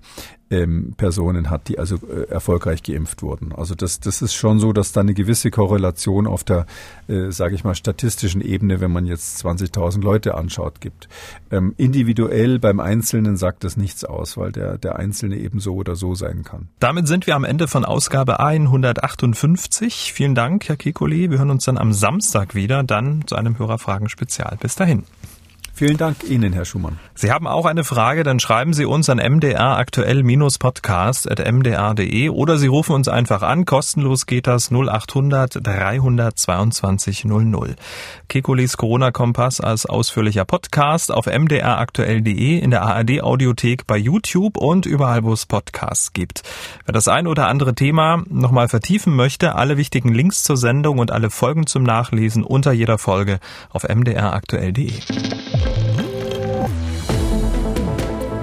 ähm, Personen hat, die also äh, erfolgreich geimpft wurden. Also das, das ist schon so, dass da eine gewisse Korrelation auf der, äh, sage ich mal, statistischen Ebene, wenn man jetzt 20.000 Leute anschaut, gibt. Ähm, individuell beim Einzelnen sagt das nichts aus, weil der, der Einzelne eben so oder so sein kann. Damit sind wir am Ende von Ausgabe 158. Vielen Dank, Herr Kikoli. Wir hören uns dann am Samstag wieder, dann zu einem Hörerfragen-Spezial. Bis dahin. Vielen Dank Ihnen, Herr Schumann. Sie haben auch eine Frage, dann schreiben Sie uns an mdraktuell-podcast.mdr.de oder Sie rufen uns einfach an. Kostenlos geht das 0800 322 00. Kekulis Corona-Kompass als ausführlicher Podcast auf mdraktuell.de, in der ARD-Audiothek, bei YouTube und überall, wo es Podcasts gibt. Wer das ein oder andere Thema nochmal vertiefen möchte, alle wichtigen Links zur Sendung und alle Folgen zum Nachlesen unter jeder Folge auf mdraktuell.de.